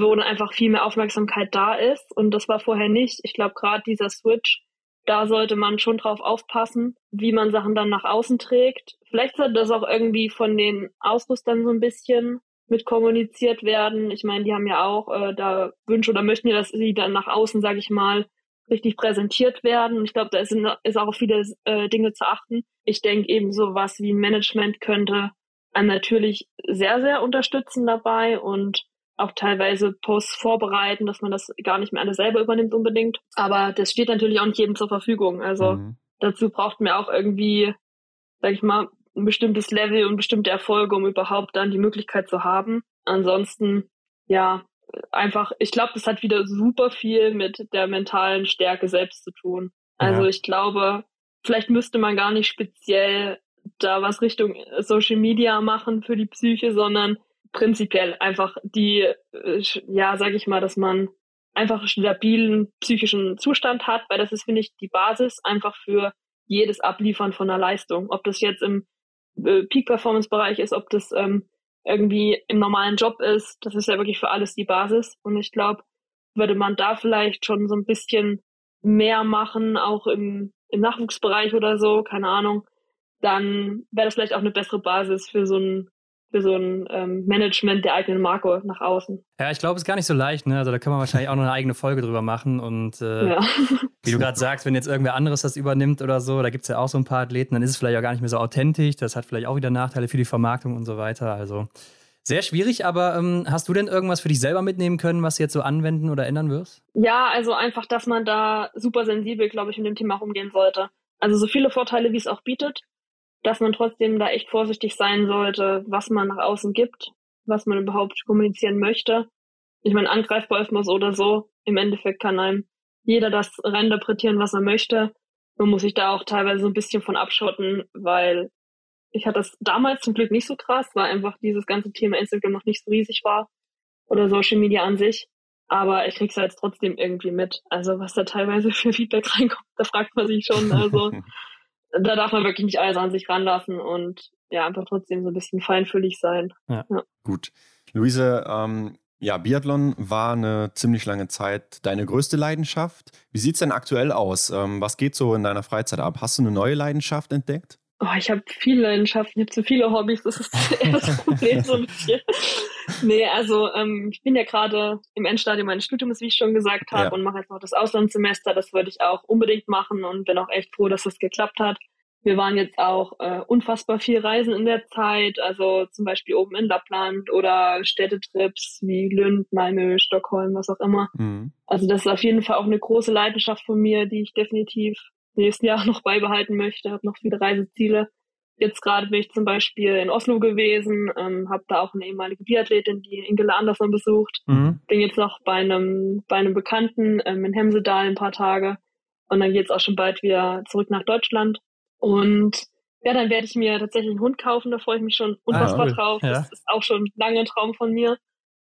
wo dann einfach viel mehr Aufmerksamkeit da ist. Und das war vorher nicht. Ich glaube, gerade dieser Switch, da sollte man schon drauf aufpassen, wie man Sachen dann nach außen trägt. Vielleicht sollte das auch irgendwie von den Ausrüstern so ein bisschen mit kommuniziert werden. Ich meine, die haben ja auch äh, da Wünsche oder möchten ja, dass sie dann nach außen, sage ich mal, richtig präsentiert werden. Ich glaube, da ist, ist auch viele äh, Dinge zu achten. Ich denke eben so was wie Management könnte einem natürlich sehr, sehr unterstützen dabei und auch teilweise Posts vorbereiten, dass man das gar nicht mehr alles selber übernimmt unbedingt. Aber das steht natürlich auch nicht jedem zur Verfügung. Also mhm. dazu braucht man auch irgendwie, sag ich mal, ein bestimmtes Level und bestimmte Erfolge, um überhaupt dann die Möglichkeit zu haben. Ansonsten, ja, einfach, ich glaube, das hat wieder super viel mit der mentalen Stärke selbst zu tun. Also ja. ich glaube, vielleicht müsste man gar nicht speziell da was Richtung Social Media machen für die Psyche, sondern prinzipiell einfach die, äh, ja, sag ich mal, dass man einfach einen stabilen psychischen Zustand hat, weil das ist, finde ich, die Basis einfach für jedes Abliefern von einer Leistung. Ob das jetzt im äh, Peak-Performance-Bereich ist, ob das ähm, irgendwie im normalen Job ist, das ist ja wirklich für alles die Basis. Und ich glaube, würde man da vielleicht schon so ein bisschen mehr machen, auch im, im Nachwuchsbereich oder so, keine Ahnung, dann wäre das vielleicht auch eine bessere Basis für so ein für so ein ähm, Management der eigenen Marke nach außen. Ja, ich glaube, es ist gar nicht so leicht. Ne? Also da kann man wahrscheinlich auch noch eine eigene Folge drüber machen. Und äh, ja. wie du gerade sagst, wenn jetzt irgendwer anderes das übernimmt oder so, da gibt es ja auch so ein paar Athleten, dann ist es vielleicht auch gar nicht mehr so authentisch. Das hat vielleicht auch wieder Nachteile für die Vermarktung und so weiter. Also sehr schwierig, aber ähm, hast du denn irgendwas für dich selber mitnehmen können, was du jetzt so anwenden oder ändern wirst? Ja, also einfach, dass man da super sensibel, glaube ich, mit dem Thema umgehen sollte. Also so viele Vorteile, wie es auch bietet, dass man trotzdem da echt vorsichtig sein sollte, was man nach außen gibt, was man überhaupt kommunizieren möchte. Ich meine, Angreifbolfmus oder so, im Endeffekt kann einem jeder das reinterpretieren, was er möchte. Man muss sich da auch teilweise so ein bisschen von abschotten, weil ich hatte das damals zum Glück nicht so krass, weil einfach dieses ganze Thema Instagram noch nicht so riesig war oder Social Media an sich. Aber ich krieg's halt trotzdem irgendwie mit. Also was da teilweise für Feedback reinkommt, da fragt man sich schon. Also da darf man wirklich nicht alles an sich ranlassen und ja, einfach trotzdem so ein bisschen feinfühlig sein. Ja. ja. Gut. Luise, ähm, ja, Biathlon war eine ziemlich lange Zeit deine größte Leidenschaft. Wie sieht es denn aktuell aus? Ähm, was geht so in deiner Freizeit ab? Hast du eine neue Leidenschaft entdeckt? Oh, ich habe viele Leidenschaften, ich habe zu viele Hobbys, das ist das Problem so ein bisschen. Nee, also ähm, ich bin ja gerade im Endstadium meines Studiums, wie ich schon gesagt habe, ja. und mache jetzt noch das Auslandssemester. Das würde ich auch unbedingt machen und bin auch echt froh, dass das geklappt hat. wir waren jetzt auch äh, unfassbar viel reisen in der Zeit, also zum Beispiel oben in Lappland oder Städtetrips wie Lünd, Malmö, Stockholm, was auch immer. Mhm. Also das ist auf jeden Fall auch eine große Leidenschaft von mir, die ich definitiv nächsten Jahr noch beibehalten möchte. Habe noch viele Reiseziele. Jetzt gerade bin ich zum Beispiel in Oslo gewesen, ähm, habe da auch eine ehemalige Biathletin, die Ingela Andersson besucht. Mhm. Bin jetzt noch bei einem, bei einem Bekannten ähm, in Hemsedal ein paar Tage. Und dann geht es auch schon bald wieder zurück nach Deutschland. Und ja, dann werde ich mir tatsächlich einen Hund kaufen, da freue ich mich schon unfassbar ah, drauf. Ja. Das ist auch schon lange ein Traum von mir.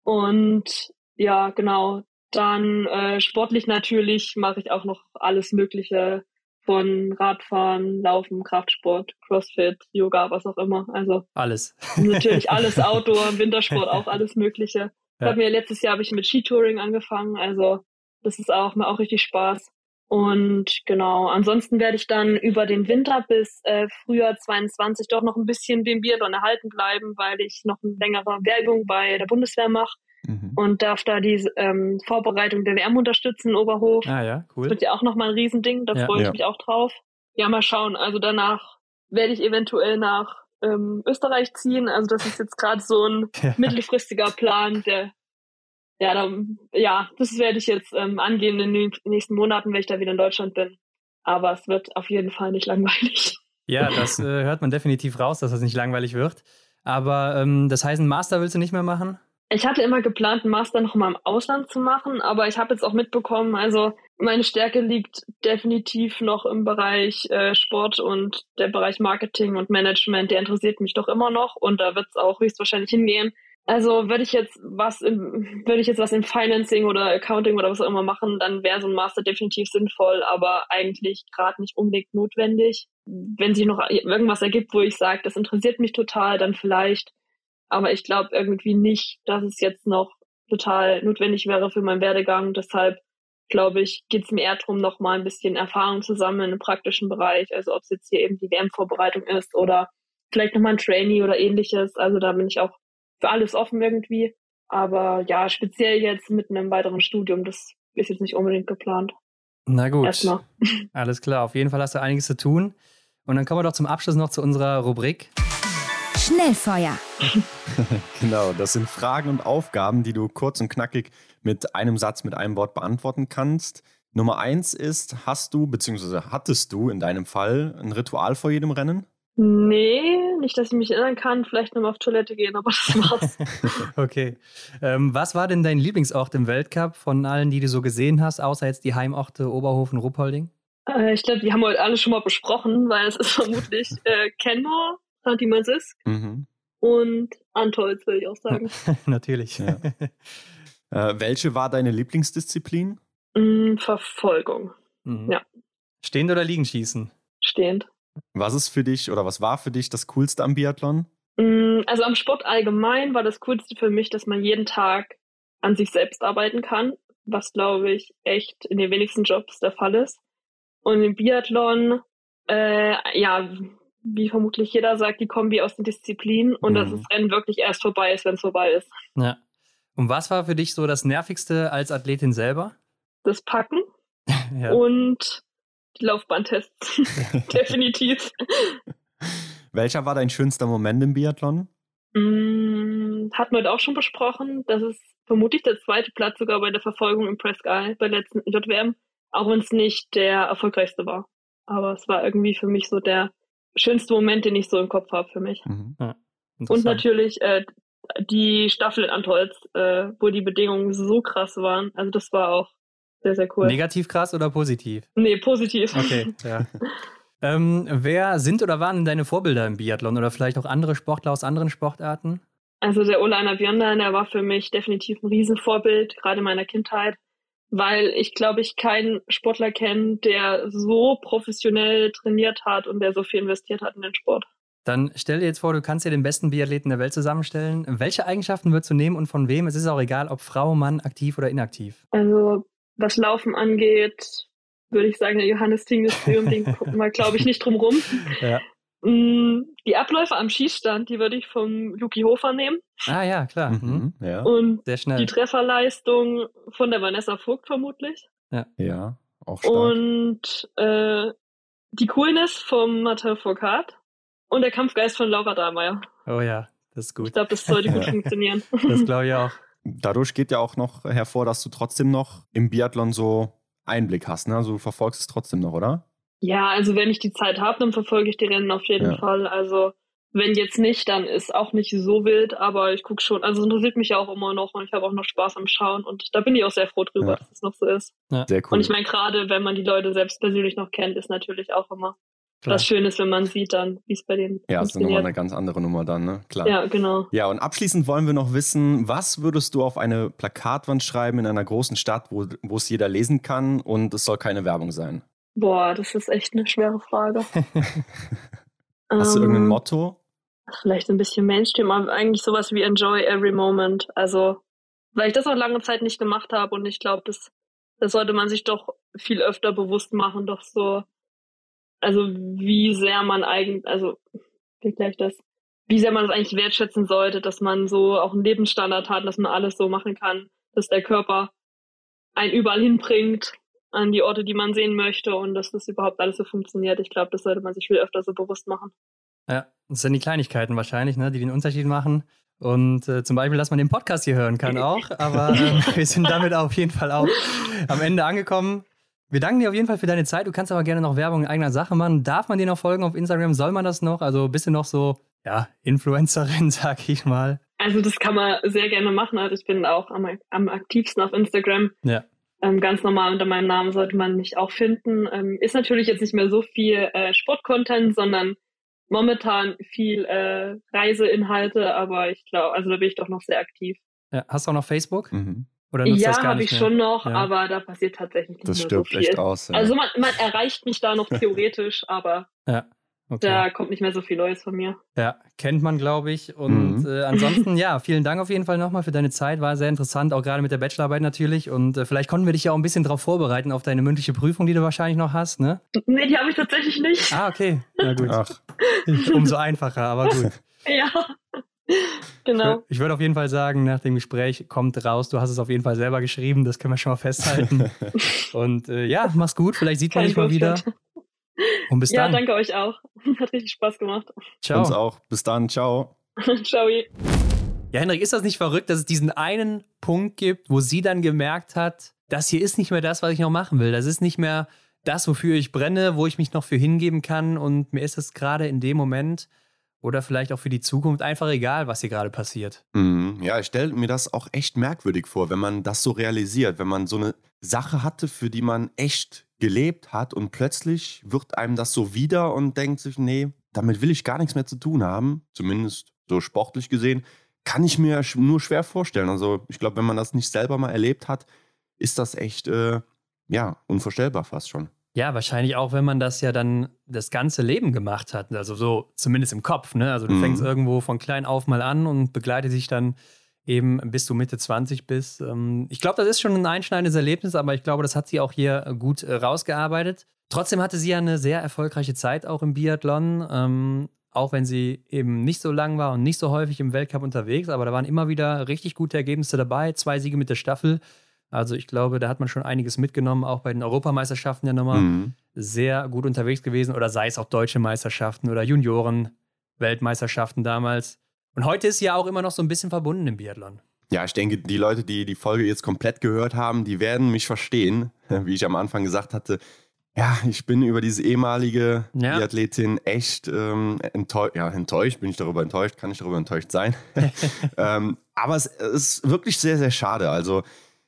Und ja, genau. Dann äh, sportlich natürlich mache ich auch noch alles Mögliche von Radfahren, Laufen, Kraftsport, Crossfit, Yoga, was auch immer. Also alles. Natürlich alles Outdoor, Wintersport auch alles Mögliche. Ja. Ich habe mir letztes Jahr habe ich mit Skitouring angefangen, also das ist auch mir auch richtig Spaß. Und genau, ansonsten werde ich dann über den Winter bis äh, Frühjahr 22 doch noch ein bisschen dem Biathlon erhalten bleiben, weil ich noch eine längere Werbung bei der Bundeswehr mache mhm. und darf da die ähm, Vorbereitung der WM unterstützen Oberhof. Ah ja, cool. Das wird ja auch nochmal ein Riesending, da ja. freue ich ja. mich auch drauf. Ja, mal schauen. Also danach werde ich eventuell nach ähm, Österreich ziehen. Also das ist jetzt gerade so ein ja. mittelfristiger Plan, der ja, da, ja, das werde ich jetzt ähm, angehen in den nächsten Monaten, wenn ich da wieder in Deutschland bin. Aber es wird auf jeden Fall nicht langweilig. Ja, das äh, hört man definitiv raus, dass das nicht langweilig wird. Aber ähm, das heißt, einen Master willst du nicht mehr machen? Ich hatte immer geplant, einen Master noch mal im Ausland zu machen, aber ich habe jetzt auch mitbekommen, also meine Stärke liegt definitiv noch im Bereich äh, Sport und der Bereich Marketing und Management, der interessiert mich doch immer noch und da wird es auch höchstwahrscheinlich hingehen. Also würde ich jetzt was im, würde ich jetzt was im Financing oder Accounting oder was auch immer machen, dann wäre so ein Master definitiv sinnvoll, aber eigentlich gerade nicht unbedingt notwendig. Wenn sich noch irgendwas ergibt, wo ich sage, das interessiert mich total, dann vielleicht. Aber ich glaube irgendwie nicht, dass es jetzt noch total notwendig wäre für meinen Werdegang. Deshalb glaube ich, geht es mir eher darum, noch mal ein bisschen Erfahrung zu sammeln im praktischen Bereich. Also ob es jetzt hier eben die WM-Vorbereitung ist oder vielleicht nochmal ein Trainee oder ähnliches. Also da bin ich auch für alles offen irgendwie. Aber ja, speziell jetzt mit einem weiteren Studium, das ist jetzt nicht unbedingt geplant. Na gut. Erstmal. Alles klar, auf jeden Fall hast du einiges zu tun. Und dann kommen wir doch zum Abschluss noch zu unserer Rubrik. Schnellfeuer. genau, das sind Fragen und Aufgaben, die du kurz und knackig mit einem Satz, mit einem Wort beantworten kannst. Nummer eins ist, hast du, beziehungsweise hattest du in deinem Fall ein Ritual vor jedem Rennen? Nee, nicht, dass ich mich erinnern kann. Vielleicht nochmal auf Toilette gehen, aber das war's. okay. Ähm, was war denn dein Lieblingsort im Weltcup von allen, die du so gesehen hast, außer jetzt die Heimorte Oberhofen, Ruppolding? Äh, ich glaube, die haben heute alle schon mal besprochen, weil es ist vermutlich äh, Kenmore, Santimansisk mhm. und Antolz, würde ich auch sagen. Natürlich. Ja. äh, welche war deine Lieblingsdisziplin? Mm, Verfolgung. Mhm. Ja. Stehend oder liegen schießen? Stehend. Was ist für dich oder was war für dich das Coolste am Biathlon? Mm, also am Sport allgemein war das Coolste für mich, dass man jeden Tag an sich selbst arbeiten kann, was glaube ich echt in den wenigsten Jobs der Fall ist. Und im Biathlon, äh, ja, wie vermutlich jeder sagt, die Kombi aus den Disziplinen und mhm. dass das Rennen wirklich erst vorbei ist, wenn es vorbei ist. Ja. Und was war für dich so das Nervigste als Athletin selber? Das Packen ja. und die Laufbahntests. Definitiv. Welcher war dein schönster Moment im Biathlon? Mm, hatten wir heute auch schon besprochen. Das ist vermutlich der zweite Platz sogar bei der Verfolgung im Presque bei der letzten JWM, auch wenn es nicht der erfolgreichste war. Aber es war irgendwie für mich so der schönste Moment, den ich so im Kopf habe für mich. Mhm. Ja, Und natürlich äh, die Staffel in Antolz, äh, wo die Bedingungen so krass waren. Also das war auch sehr, sehr cool. Negativ krass oder positiv? Nee, positiv. Okay, ja. ähm, wer sind oder waren deine Vorbilder im Biathlon oder vielleicht auch andere Sportler aus anderen Sportarten? Also der Olainer Björndal, der war für mich definitiv ein Riesenvorbild, gerade in meiner Kindheit, weil ich glaube, ich keinen Sportler kenne, der so professionell trainiert hat und der so viel investiert hat in den Sport. Dann stell dir jetzt vor, du kannst dir den besten Biathleten der Welt zusammenstellen. Welche Eigenschaften würdest du nehmen und von wem? Es ist auch egal, ob Frau, Mann, aktiv oder inaktiv. Also was Laufen angeht, würde ich sagen, der Johannes Tingnestrium, den gucken wir, glaube ich, nicht drum rum. Ja. Mm, die Abläufe am Schießstand, die würde ich vom Luki Hofer nehmen. Ah ja, klar. Mhm. mhm. Ja. Und Sehr schnell. die Trefferleistung von der Vanessa Vogt vermutlich. Ja, ja auch stark. Und äh, die Coolness vom Mathieu Foucault und der Kampfgeist von Laura Dahlmeier. Oh ja, das ist gut. Ich glaube, das sollte gut funktionieren. Das glaube ich auch. Dadurch geht ja auch noch hervor, dass du trotzdem noch im Biathlon so Einblick hast. Ne? Also du verfolgst es trotzdem noch, oder? Ja, also wenn ich die Zeit habe, dann verfolge ich die Rennen auf jeden Ja. Fall. Also wenn jetzt nicht, dann ist auch nicht so wild, aber ich gucke schon. Also es interessiert mich ja auch immer noch und ich habe auch noch Spaß am Schauen und da bin ich auch sehr froh drüber, Ja. dass es noch so ist. Sehr cool. Und ich meine, gerade wenn man die Leute selbst persönlich noch kennt, ist natürlich auch immer Klar. was Schönes, wenn man sieht dann, wie es bei denen ja, das ist nochmal eine ganz andere Nummer dann, ne? Klar. Ja, genau. Ja, und abschließend wollen wir noch wissen, was würdest du auf eine Plakatwand schreiben in einer großen Stadt, wo, wo es jeder lesen kann und es soll keine Werbung sein? Boah, das ist echt eine schwere Frage. Hast du irgendein Ähm, Motto? Vielleicht ein bisschen Mainstream, aber eigentlich sowas wie Enjoy Every Moment. Also, weil ich das auch lange Zeit nicht gemacht habe und ich glaube, das, das sollte man sich doch viel öfter bewusst machen, doch so, also wie sehr man eigentlich, also, wie gleich das, wie sehr man es eigentlich wertschätzen sollte, dass man so auch einen Lebensstandard hat, dass man alles so machen kann, dass der Körper einen überall hinbringt an die Orte, die man sehen möchte und dass das überhaupt alles so funktioniert. Ich glaube, das sollte man sich viel öfter so bewusst machen. Ja, das sind die Kleinigkeiten wahrscheinlich, ne, die den Unterschied machen. Und äh, zum Beispiel, dass man den Podcast hier hören kann auch. Aber äh, wir sind damit auf jeden Fall auch am Ende angekommen. Wir danken dir auf jeden Fall für deine Zeit. Du kannst aber gerne noch Werbung in eigener Sache machen. Darf man dir noch folgen auf Instagram? Soll man das noch? Also bist du noch so, ja, Influencerin, sag ich mal. Also das kann man sehr gerne machen. Also ich bin auch am, am aktivsten auf Instagram. Ja. Ähm, ganz normal unter meinem Namen sollte man mich auch finden. Ähm, ist natürlich jetzt nicht mehr so viel äh, Sportcontent, sondern momentan viel äh, Reiseinhalte, aber ich glaube, also da bin ich doch noch sehr aktiv. ja. Hast du auch noch Facebook? Mhm. Oder nutzt das Ja, habe ich mehr? schon noch, Ja. aber da passiert tatsächlich nicht Das mehr stirbt so viel. echt aus. Ja. Also man, man erreicht mich da noch theoretisch, aber Ja. Okay. da kommt nicht mehr so viel Neues von mir. Ja, kennt man, glaube ich. Und Mhm. äh, ansonsten, ja, vielen Dank auf jeden Fall nochmal für deine Zeit. War sehr interessant, auch gerade mit der Bachelorarbeit natürlich. Und äh, vielleicht konnten wir dich ja auch ein bisschen darauf vorbereiten, auf deine mündliche Prüfung, die du wahrscheinlich noch hast, ne? Nee, die habe ich tatsächlich nicht. Ah, okay. Na gut. Ach, Umso einfacher, aber gut. Ja, genau. Ich würde auf jeden Fall sagen, nach dem Gespräch kommt raus, du hast es auf jeden Fall selber geschrieben, das können wir schon mal festhalten. Und äh, ja, mach's gut, vielleicht sieht man dich mal wieder. Und bis Ja, dann. danke euch auch. Hat richtig Spaß gemacht. Ciao. uns auch. Bis dann. Ciao. Ciao. Ja, Henrik, ist das nicht verrückt, dass es diesen einen Punkt gibt, wo sie dann gemerkt hat, das hier ist nicht mehr das, was ich noch machen will. Das ist nicht mehr das, wofür ich brenne, wo ich mich noch für hingeben kann. Und mir ist es gerade in dem Moment oder vielleicht auch für die Zukunft einfach egal, was hier gerade passiert. Mhm. Ja, ich stelle mir das auch echt merkwürdig vor, wenn man das so realisiert, wenn man so eine Sache hatte, für die man echt gelebt hat und plötzlich wird einem das so wieder und denkt sich, nee, damit will ich gar nichts mehr zu tun haben, zumindest so sportlich gesehen, kann ich mir nur schwer vorstellen. Also ich glaube, wenn man das nicht selber mal erlebt hat, ist das echt, äh, ja, unvorstellbar fast schon. Ja, wahrscheinlich auch, wenn man das ja dann das ganze Leben gemacht hat. Also so zumindest im Kopf. Ne? Also du Mhm. fängst irgendwo von klein auf mal an und begleitet dich dann eben bis du Mitte 20 bist. Ähm, Ich glaube, das ist schon ein einschneidendes Erlebnis, aber ich glaube, das hat sie auch hier gut äh, rausgearbeitet. Trotzdem hatte sie ja eine sehr erfolgreiche Zeit auch im Biathlon. Ähm, auch wenn sie eben nicht so lang war und nicht so häufig im Weltcup unterwegs, aber da waren immer wieder richtig gute Ergebnisse dabei. Zwei Siege mit der Staffel. Also ich glaube, da hat man schon einiges mitgenommen, auch bei den Europameisterschaften ja nochmal Mhm. sehr gut unterwegs gewesen oder sei es auch deutsche Meisterschaften oder Junioren-Weltmeisterschaften damals. Und heute ist sie ja auch immer noch so ein bisschen verbunden im Biathlon. Ja, ich denke, die Leute, die die Folge jetzt komplett gehört haben, die werden mich verstehen, wie ich am Anfang gesagt hatte. Ja, ich bin über diese ehemalige Ja. Biathletin echt ähm, enttäuscht. Ja, enttäuscht, bin ich darüber enttäuscht, kann ich darüber enttäuscht sein. ähm, aber es ist wirklich sehr, sehr schade. Also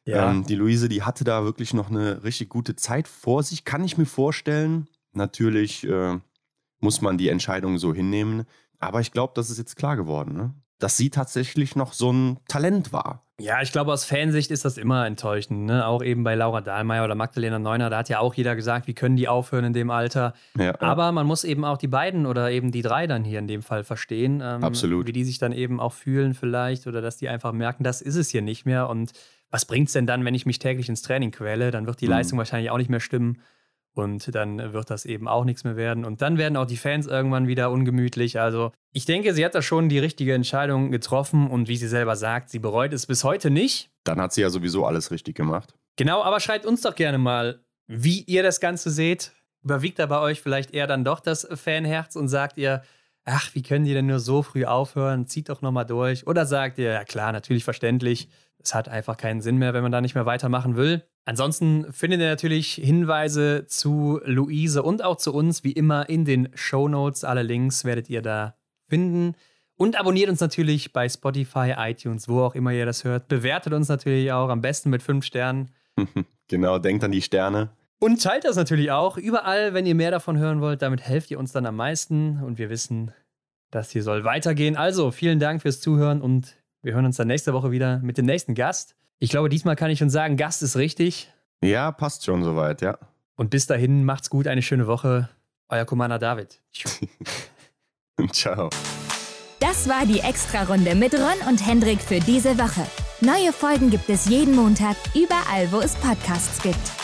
ähm, die Luise, die hatte da wirklich noch eine richtig gute Zeit vor sich, kann ich mir vorstellen. Natürlich äh, muss man die Entscheidung so hinnehmen. Aber ich glaube, das ist jetzt klar geworden, ne? dass sie tatsächlich noch so ein Talent war. Ja, ich glaube, aus Fansicht ist das immer enttäuschend. Ne? Auch eben bei Laura Dahlmeier oder Magdalena Neuner, da hat ja auch jeder gesagt, wie können die aufhören in dem Alter. Ja, Aber man muss eben auch die beiden oder eben die drei dann hier in dem Fall verstehen. Ähm, Absolut. Wie die sich dann eben auch fühlen vielleicht oder dass die einfach merken, das ist es hier nicht mehr. Und was bringt es denn dann, wenn ich mich täglich ins Training quäle? Dann wird die Mhm. Leistung wahrscheinlich auch nicht mehr stimmen. Und dann wird das eben auch nichts mehr werden. Und dann werden auch die Fans irgendwann wieder ungemütlich. Also ich denke, sie hat da schon die richtige Entscheidung getroffen. Und wie sie selber sagt, sie bereut es bis heute nicht. Dann hat sie ja sowieso alles richtig gemacht. Genau, aber schreibt uns doch gerne mal, wie ihr das Ganze seht. Überwiegt da bei euch vielleicht eher dann doch das Fanherz und sagt ihr, ach, wie können die denn nur so früh aufhören? Zieht doch nochmal durch. Oder sagt ihr, ja klar, natürlich verständlich. Es hat einfach keinen Sinn mehr, wenn man da nicht mehr weitermachen will. Ansonsten findet ihr natürlich Hinweise zu Luise und auch zu uns, wie immer, in den Show Notes. Alle Links werdet ihr da finden. Und abonniert uns natürlich bei Spotify, iTunes, wo auch immer ihr das hört. Bewertet uns natürlich auch am besten mit fünf Sternen. genau, denkt an die Sterne. Und teilt das natürlich auch überall, wenn ihr mehr davon hören wollt. Damit helft ihr uns dann am meisten und wir wissen, das hier soll weitergehen. Also vielen Dank fürs Zuhören und wir hören uns dann nächste Woche wieder mit dem nächsten Gast. Ich glaube, diesmal kann ich schon sagen, Gast ist richtig. Ja, passt schon soweit, ja. Und bis dahin, macht's gut, eine schöne Woche. Euer Commander David. Ciao. Das war die Extra-Runde mit Ron und Hendrik für diese Woche. Neue Folgen gibt es jeden Montag, überall, wo es Podcasts gibt.